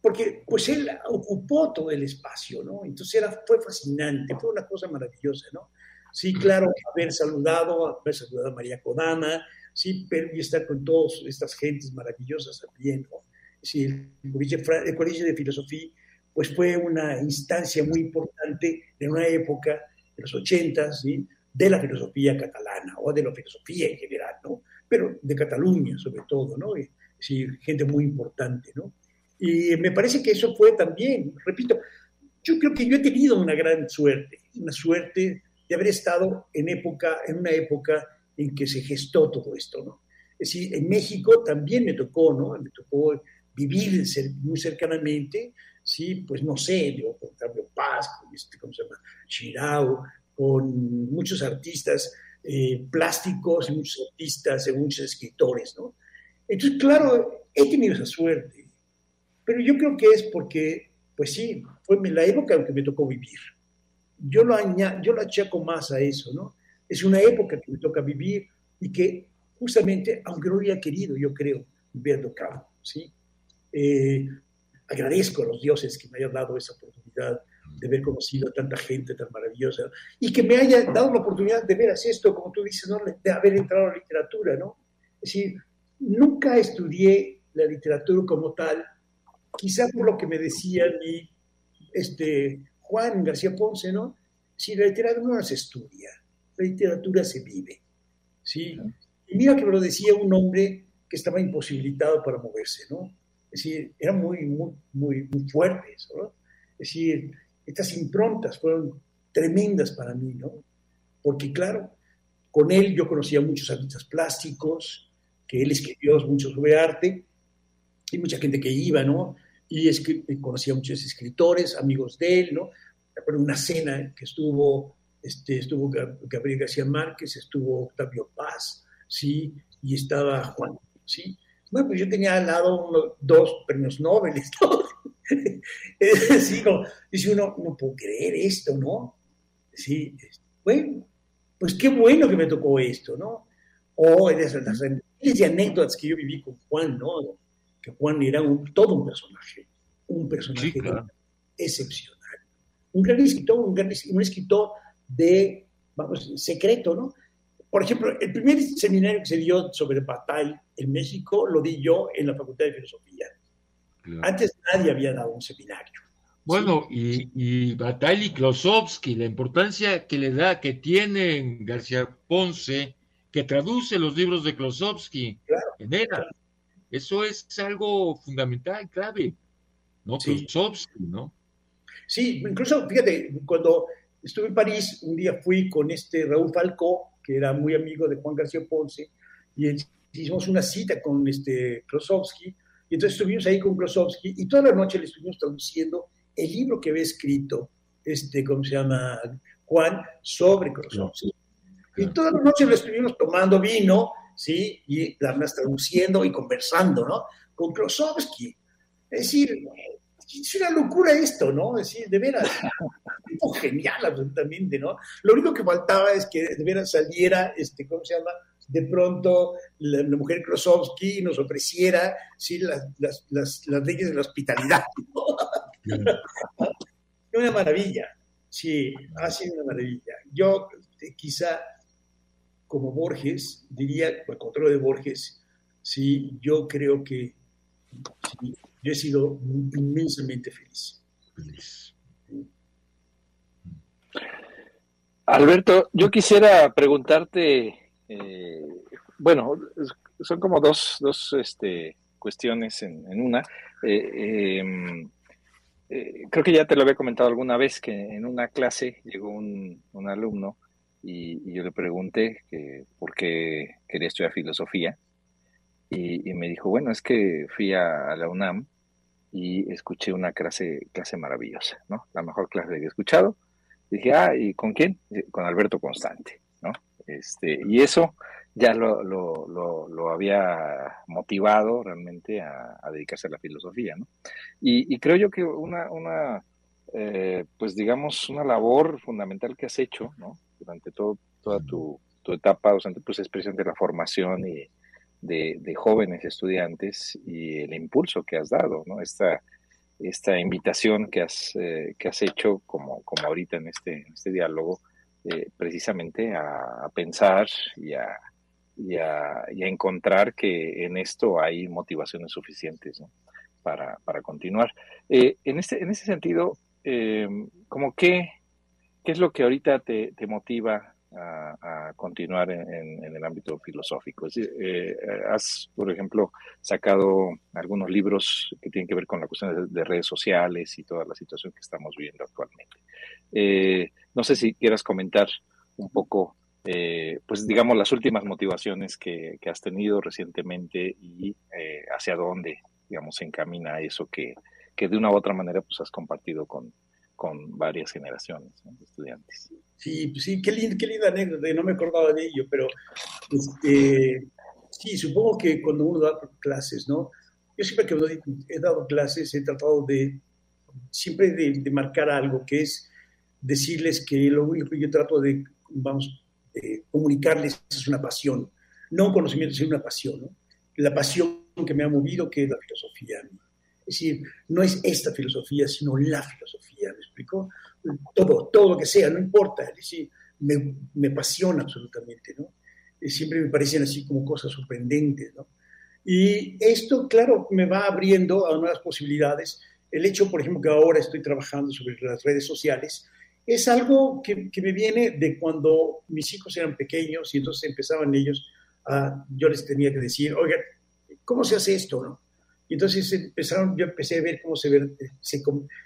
C: porque pues él ocupó todo el espacio, ¿no? Entonces era, fue fascinante, fue una cosa maravillosa, ¿no? Sí, claro, haber saludado, haber saludado a María Kodama, sí, pero y estar con todas estas gentes maravillosas también, ¿no? Sí, el colegio, de filosofía, pues fue una instancia muy importante en una época, de los ochentas, ¿sí? de la filosofía catalana o de la filosofía en general, ¿no? Pero de Cataluña sobre todo, ¿no? Sí, gente muy importante, ¿no? Y me parece que eso fue también, repito, yo creo que yo he tenido una gran suerte, una suerte de haber estado en, época, en una época en que se gestó todo esto, ¿no? Es decir, en México también me tocó, ¿no? Me tocó vivir muy cercanamente, sí, pues no sé, digo, con Octavio Paz, con este, ¿cómo se llama? Chirao, con muchos artistas eh, plásticos, muchos artistas, muchos escritores, ¿no? Entonces, claro, he tenido esa suerte, pero yo creo que es porque, pues sí, fue la época en que me tocó vivir yo lo, añado, yo lo achaco más a eso, ¿no? Es una época que me toca vivir y que justamente, aunque no hubiera querido, yo creo, ver tocado, ¿sí? Eh, agradezco a los dioses que me hayan dado esa oportunidad de haber conocido a tanta gente tan maravillosa y que me haya dado la oportunidad de ver así esto, como tú dices, ¿no? de haber entrado a la literatura, ¿no? Es decir, nunca estudié la literatura como tal, quizá por lo que me decía mi este, Juan García Ponce, ¿no? Si la literatura no se estudia, la literatura se vive, ¿sí? Y mira que me lo decía un hombre que estaba imposibilitado para moverse, ¿no? Es decir, eran muy, muy, muy, muy fuertes, ¿no? Es decir, estas improntas fueron tremendas para mí, ¿no? Porque claro, con él yo conocía muchos artistas plásticos, que él escribió mucho sobre arte, y mucha gente que iba, ¿no? y conocía muchos escritores, amigos de él, ¿no? Recuerdo una cena que estuvo, este, estuvo Gabriel García Márquez, estuvo Octavio Paz, ¿sí? Y estaba Juan, ¿sí? Bueno, pues yo tenía al lado dos premios Nobel, <laughs> sí, dice uno, no puedo creer esto, ¿no? Sí, bueno, pues qué bueno que me tocó esto, ¿no? O de esas las anécdotas que yo viví con Juan, ¿no? que Juan era un, todo un personaje, un personaje excepcional. Un gran escritor, un, gran, un escritor de, vamos, secreto, ¿no? Por ejemplo, el primer seminario que se dio sobre Bataille en México lo di yo en la Facultad de Filosofía. Antes nadie había dado un seminario,
B: Bueno, y, y Bataille Klosowski, la importancia que le da, que tiene García Ponce, que traduce los libros de Klosowski en ERA. Eso es algo fundamental, clave. ¿No?
C: Sí.
B: Klosowski, ¿no?
C: Sí, incluso, fíjate, cuando estuve en París, un día fui con este Raúl Falcó, que era muy amigo de Juan García Ponce, y hicimos una cita con este Klosowski, y entonces estuvimos ahí con Klosowski, y toda la noche le estuvimos traduciendo el libro que había escrito, este, ¿cómo se llama? Juan, sobre Klosowski. Y toda la noche lo estuvimos tomando vino, ¿sí? Y las traduciendo y conversando, ¿no? Con Klosowski. Es decir, es una locura esto, ¿no? Es decir, de veras, tipo genial absolutamente, ¿no? Lo único que faltaba es que de veras saliera, este, ¿cómo se llama? De pronto la, la mujer Klosowski nos ofreciera, sí, las, las, las, las leyes de la hospitalidad, ¿no? una maravilla, sí, ha sido una maravilla. Yo eh, quizá como Borges, diría, por control de Borges, sí, yo creo que sí, yo he sido inmensamente feliz.
B: Feliz.
D: Alberto, yo quisiera preguntarte, eh, bueno, son como dos, dos este, cuestiones en, en una. Eh, eh, eh, creo que ya te lo había comentado alguna vez que en una clase llegó un, un alumno y, y, yo le pregunté que por qué quería estudiar filosofía y, y me dijo, bueno, es que fui a, a, la UNAM y escuché una clase, clase maravillosa, ¿no? La mejor clase que he escuchado. Dije, ah, ¿y con quién? Con Alberto Constante, ¿no? Este, y eso ya lo, lo, lo, había motivado realmente a, dedicarse a la filosofía, ¿no? Y, y creo yo que una, una eh, pues digamos, una labor fundamental que has hecho, ¿no? Durante todo, toda tu, tu etapa docente, pues es precisamente la formación y de, jóvenes estudiantes y el impulso que has dado, ¿no? Esta, esta invitación que has, eh, que has hecho, como, como ahorita en este, este diálogo, eh, precisamente a, pensar y a, y, a, y a, encontrar que en esto hay motivaciones suficientes ¿no? para, para, continuar. Eh, en, este, en ese sentido, eh, como qué, qué es lo que ahorita te, te motiva a, a, continuar en, en, el ámbito filosófico. Es decir, eh, has, por ejemplo, sacado algunos libros que tienen que ver con la cuestión de, de redes sociales y toda la situación que estamos viviendo actualmente. Eh, no sé si quieras comentar un poco, eh, pues digamos, las últimas motivaciones que, que has tenido recientemente y eh, hacia dónde, digamos, se encamina eso que, que de una u otra manera pues has compartido con, con varias generaciones ¿no? de estudiantes.
C: Sí, sí, qué, lindo, qué linda anécdota, no me acordaba de ello, pero este, sí, supongo que cuando uno da clases, ¿no? Yo siempre que he dado clases he tratado de, siempre de, de marcar algo, que es decirles que lo único que yo trato de, vamos, eh, comunicarles es una pasión, no un conocimiento, sino una pasión, ¿no? La pasión que me ha movido, que es la filosofía. Es decir, no es esta filosofía, sino la filosofía, ¿me explico? Todo, todo lo que sea, no importa, es decir, me, me apasiona absolutamente, ¿no? Siempre me parecen así como cosas sorprendentes, ¿no? Y esto, claro, me va abriendo a nuevas posibilidades. El hecho, por ejemplo, que ahora estoy trabajando sobre las redes sociales, es algo que, que, me viene de cuando mis hijos eran pequeños y entonces empezaban ellos a, yo les tenía que decir, oigan, ¿cómo se hace esto? No? Y entonces empezaron, yo empecé a ver cómo se, ver, se,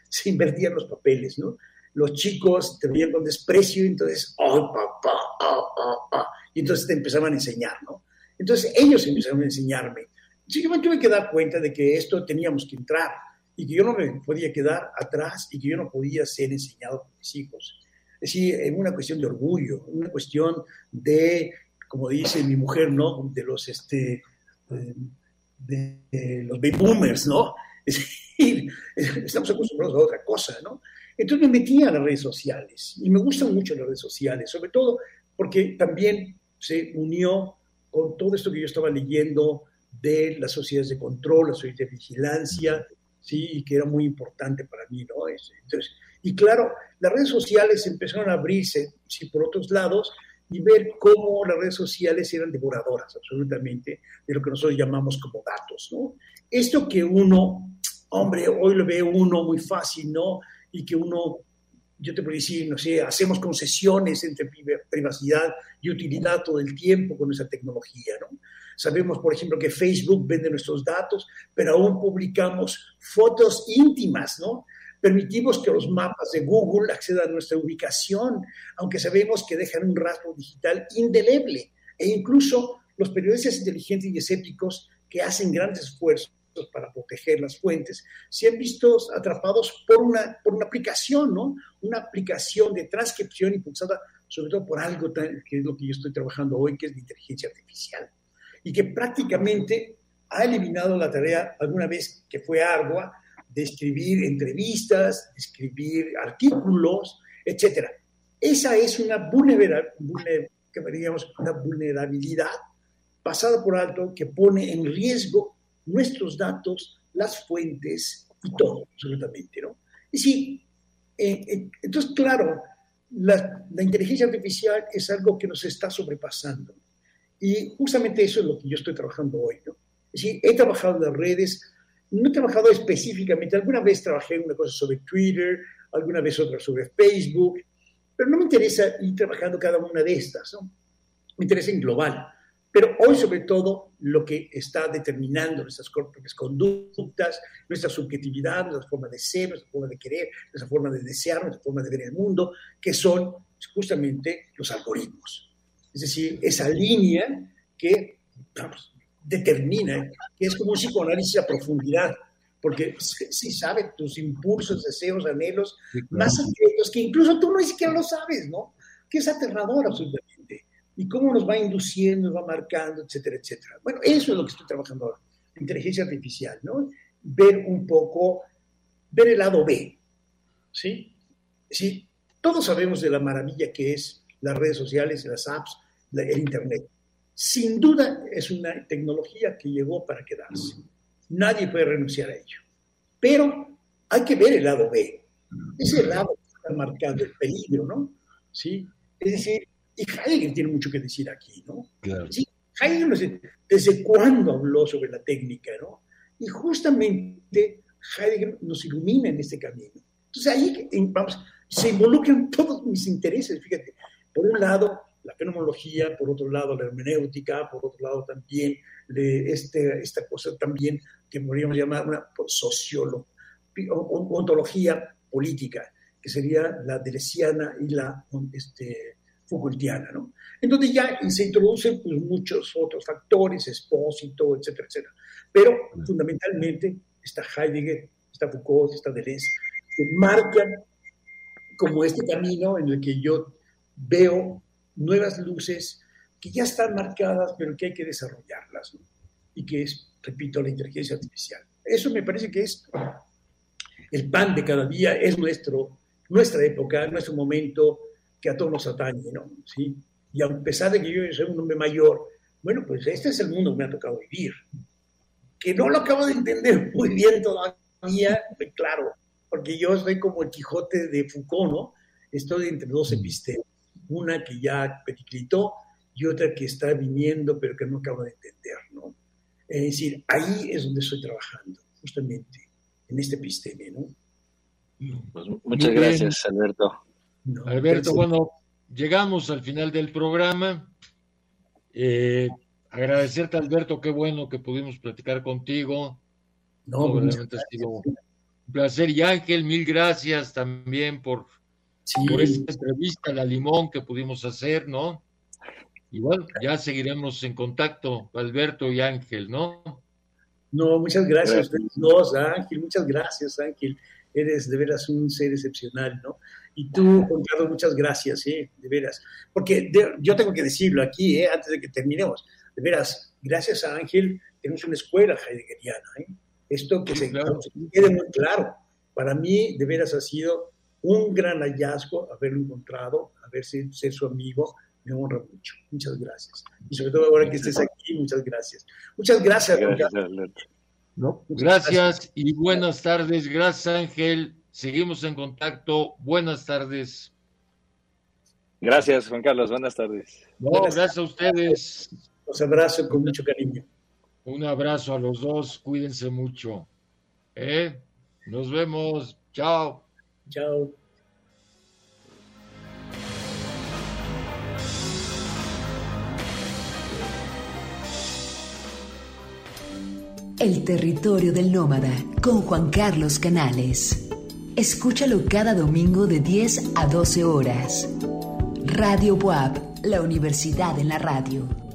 C: se invertían los papeles, ¿no? Los chicos te veían con desprecio y entonces, oh, papá, oh, oh, oh, y entonces te empezaban a enseñar, ¿no? Entonces ellos empezaron a enseñarme. Que yo me tuve que dar cuenta de que esto teníamos que entrar y que yo no me podía quedar atrás y que yo no podía ser enseñado por mis hijos. Es decir, es una cuestión de orgullo, una cuestión de, como dice mi mujer, ¿no? De los, este, de, de los baby boomers, ¿no? <laughs> Es decir, estamos acostumbrados a otra cosa, ¿no? Entonces me metí a las redes sociales y me gustan mucho las redes sociales, sobre todo porque también se unió con todo esto que yo estaba leyendo de las sociedades de control, las sociedades de vigilancia, ¿sí? y que era muy importante para mí. ¿no? Entonces, y claro, las redes sociales empezaron a abrirse sí, por otros lados y ver cómo las redes sociales eran devoradoras absolutamente de lo que nosotros llamamos como datos. ¿no? Esto que uno hombre, hoy lo ve uno muy fácil, ¿no? Y que uno, yo te puedo decir, no sé, hacemos concesiones entre privacidad y utilidad todo el tiempo con esa tecnología, ¿no? Sabemos, por ejemplo, que Facebook vende nuestros datos, pero aún publicamos fotos íntimas, ¿no? Permitimos que los mapas de Google accedan a nuestra ubicación, aunque sabemos que dejan un rastro digital indeleble. E incluso los periodistas inteligentes y escépticos que hacen grandes esfuerzos para proteger las fuentes, se han visto atrapados por una, por una aplicación, ¿no? Una aplicación de transcripción impulsada sobre todo por algo que es lo que yo estoy trabajando hoy, que es la inteligencia artificial y que prácticamente ha eliminado la tarea alguna vez que fue ardua de escribir entrevistas, de escribir artículos, etc. Esa es una, vulnerabilidad, una vulnerabilidad pasada por alto que pone en riesgo nuestros datos, las fuentes y todo, absolutamente, ¿no? Y sí, eh, eh, entonces, claro, la, inteligencia artificial es algo que nos está sobrepasando y justamente eso es lo que yo estoy trabajando hoy. ¿no? Es decir, he trabajado en las redes, no he trabajado específicamente, alguna vez trabajé una cosa sobre Twitter, alguna vez otra sobre Facebook, pero no me interesa ir trabajando cada una de estas, ¿no? me interesa en global. Pero hoy, sobre todo, lo que está determinando nuestras propias conductas, nuestra subjetividad, nuestra forma de ser, nuestra forma de querer, nuestra forma de desear, nuestra forma de ver el mundo, que son justamente los algoritmos. Es decir, esa línea que determina, que es como un psicoanálisis a profundidad, porque si sabe tus impulsos, deseos, anhelos, más secretos que incluso tú no ni siquiera lo sabes, ¿no? Que es aterrador absolutamente. Y cómo nos va induciendo, nos va marcando, etcétera, etcétera. Bueno, eso es lo que estoy trabajando ahora, inteligencia artificial, ¿no? Ver un poco, ver el lado B, ¿sí? Sí, todos sabemos de la maravilla que es las redes sociales, las apps, el Internet. Sin duda es una tecnología que llegó para quedarse. Nadie puede renunciar a ello. Pero hay que ver el lado B. Ese lado que está marcando el peligro, ¿no? ¿Sí? Es decir, y Heidegger tiene mucho que decir aquí, ¿no? ¿Sí? Heidegger desde cuándo habló sobre la técnica, ¿no? Y justamente Heidegger nos ilumina en este camino. Entonces ahí vamos, se involucran todos mis intereses, fíjate. Por un lado, la fenomenología, por otro lado la hermenéutica, por otro lado también este, esta cosa también que podríamos llamar una sociología, ontología política, que sería la delesiana y la este, Foucaultiana, ¿no? Donde ya se introducen pues, muchos otros factores, expósito, etcétera, etcétera. Pero fundamentalmente está Heidegger, está Foucault, está Deleuze, que marcan como este camino en el que yo veo nuevas luces que ya están marcadas, pero que hay que desarrollarlas, y que es, repito, la inteligencia artificial. Eso me parece que es el pan de cada día, es nuestro, nuestra época, nuestro momento que a todos nos atañe, ¿no? ¿Sí? Y a pesar de que yo soy un hombre mayor, bueno, pues este es el mundo que me ha tocado vivir. Que no lo acabo de entender muy bien todavía, claro, porque yo soy como el Quijote de Foucault, ¿no? Estoy entre dos epistemas una que ya periclitó y otra que está viniendo pero que no acabo de entender, ¿no? Es decir, ahí es donde estoy trabajando, justamente, en este episteme, ¿no?
D: Pues muchas gracias, Alberto.
B: Alberto, bueno, llegamos al final del programa. Eh, agradecerte, Alberto, qué bueno que pudimos platicar contigo. No, realmente ha sido un placer. Y Ángel, mil gracias también por por esta entrevista, la limón que pudimos hacer, ¿no? Igual, ya seguiremos en contacto, Alberto y Ángel, ¿no?
C: No, muchas gracias, a dos, Ángel, muchas gracias, Ángel. Eres de veras un ser excepcional, ¿no? Y tú, Juan Carlos, muchas gracias, ¿eh? De veras. Porque yo tengo que decirlo aquí, ¿eh? Antes de que terminemos. De veras, gracias a Ángel, tenemos una escuela heideggeriana, ¿eh? Esto que se quede muy claro. Para mí, de veras, ha sido un gran hallazgo haberlo encontrado, haber sido ser su amigo, me honra mucho. Muchas gracias. Y sobre todo ahora que estés aquí, muchas gracias. Muchas gracias. Gracias,
B: ¿No? gracias, y buenas tardes. Gracias, Ángel. Seguimos en contacto. Buenas tardes.
D: Gracias, Juan Carlos. Buenas tardes.
B: gracias a ustedes.
C: Los abrazo con mucho cariño.
B: Un abrazo a los dos. Cuídense mucho. ¿Eh? Nos vemos. Chao.
C: Chao.
A: El territorio del nómada con Juan Carlos Canales. Escúchalo cada domingo de 10 a 12 horas. Radio Buap, la universidad en la radio.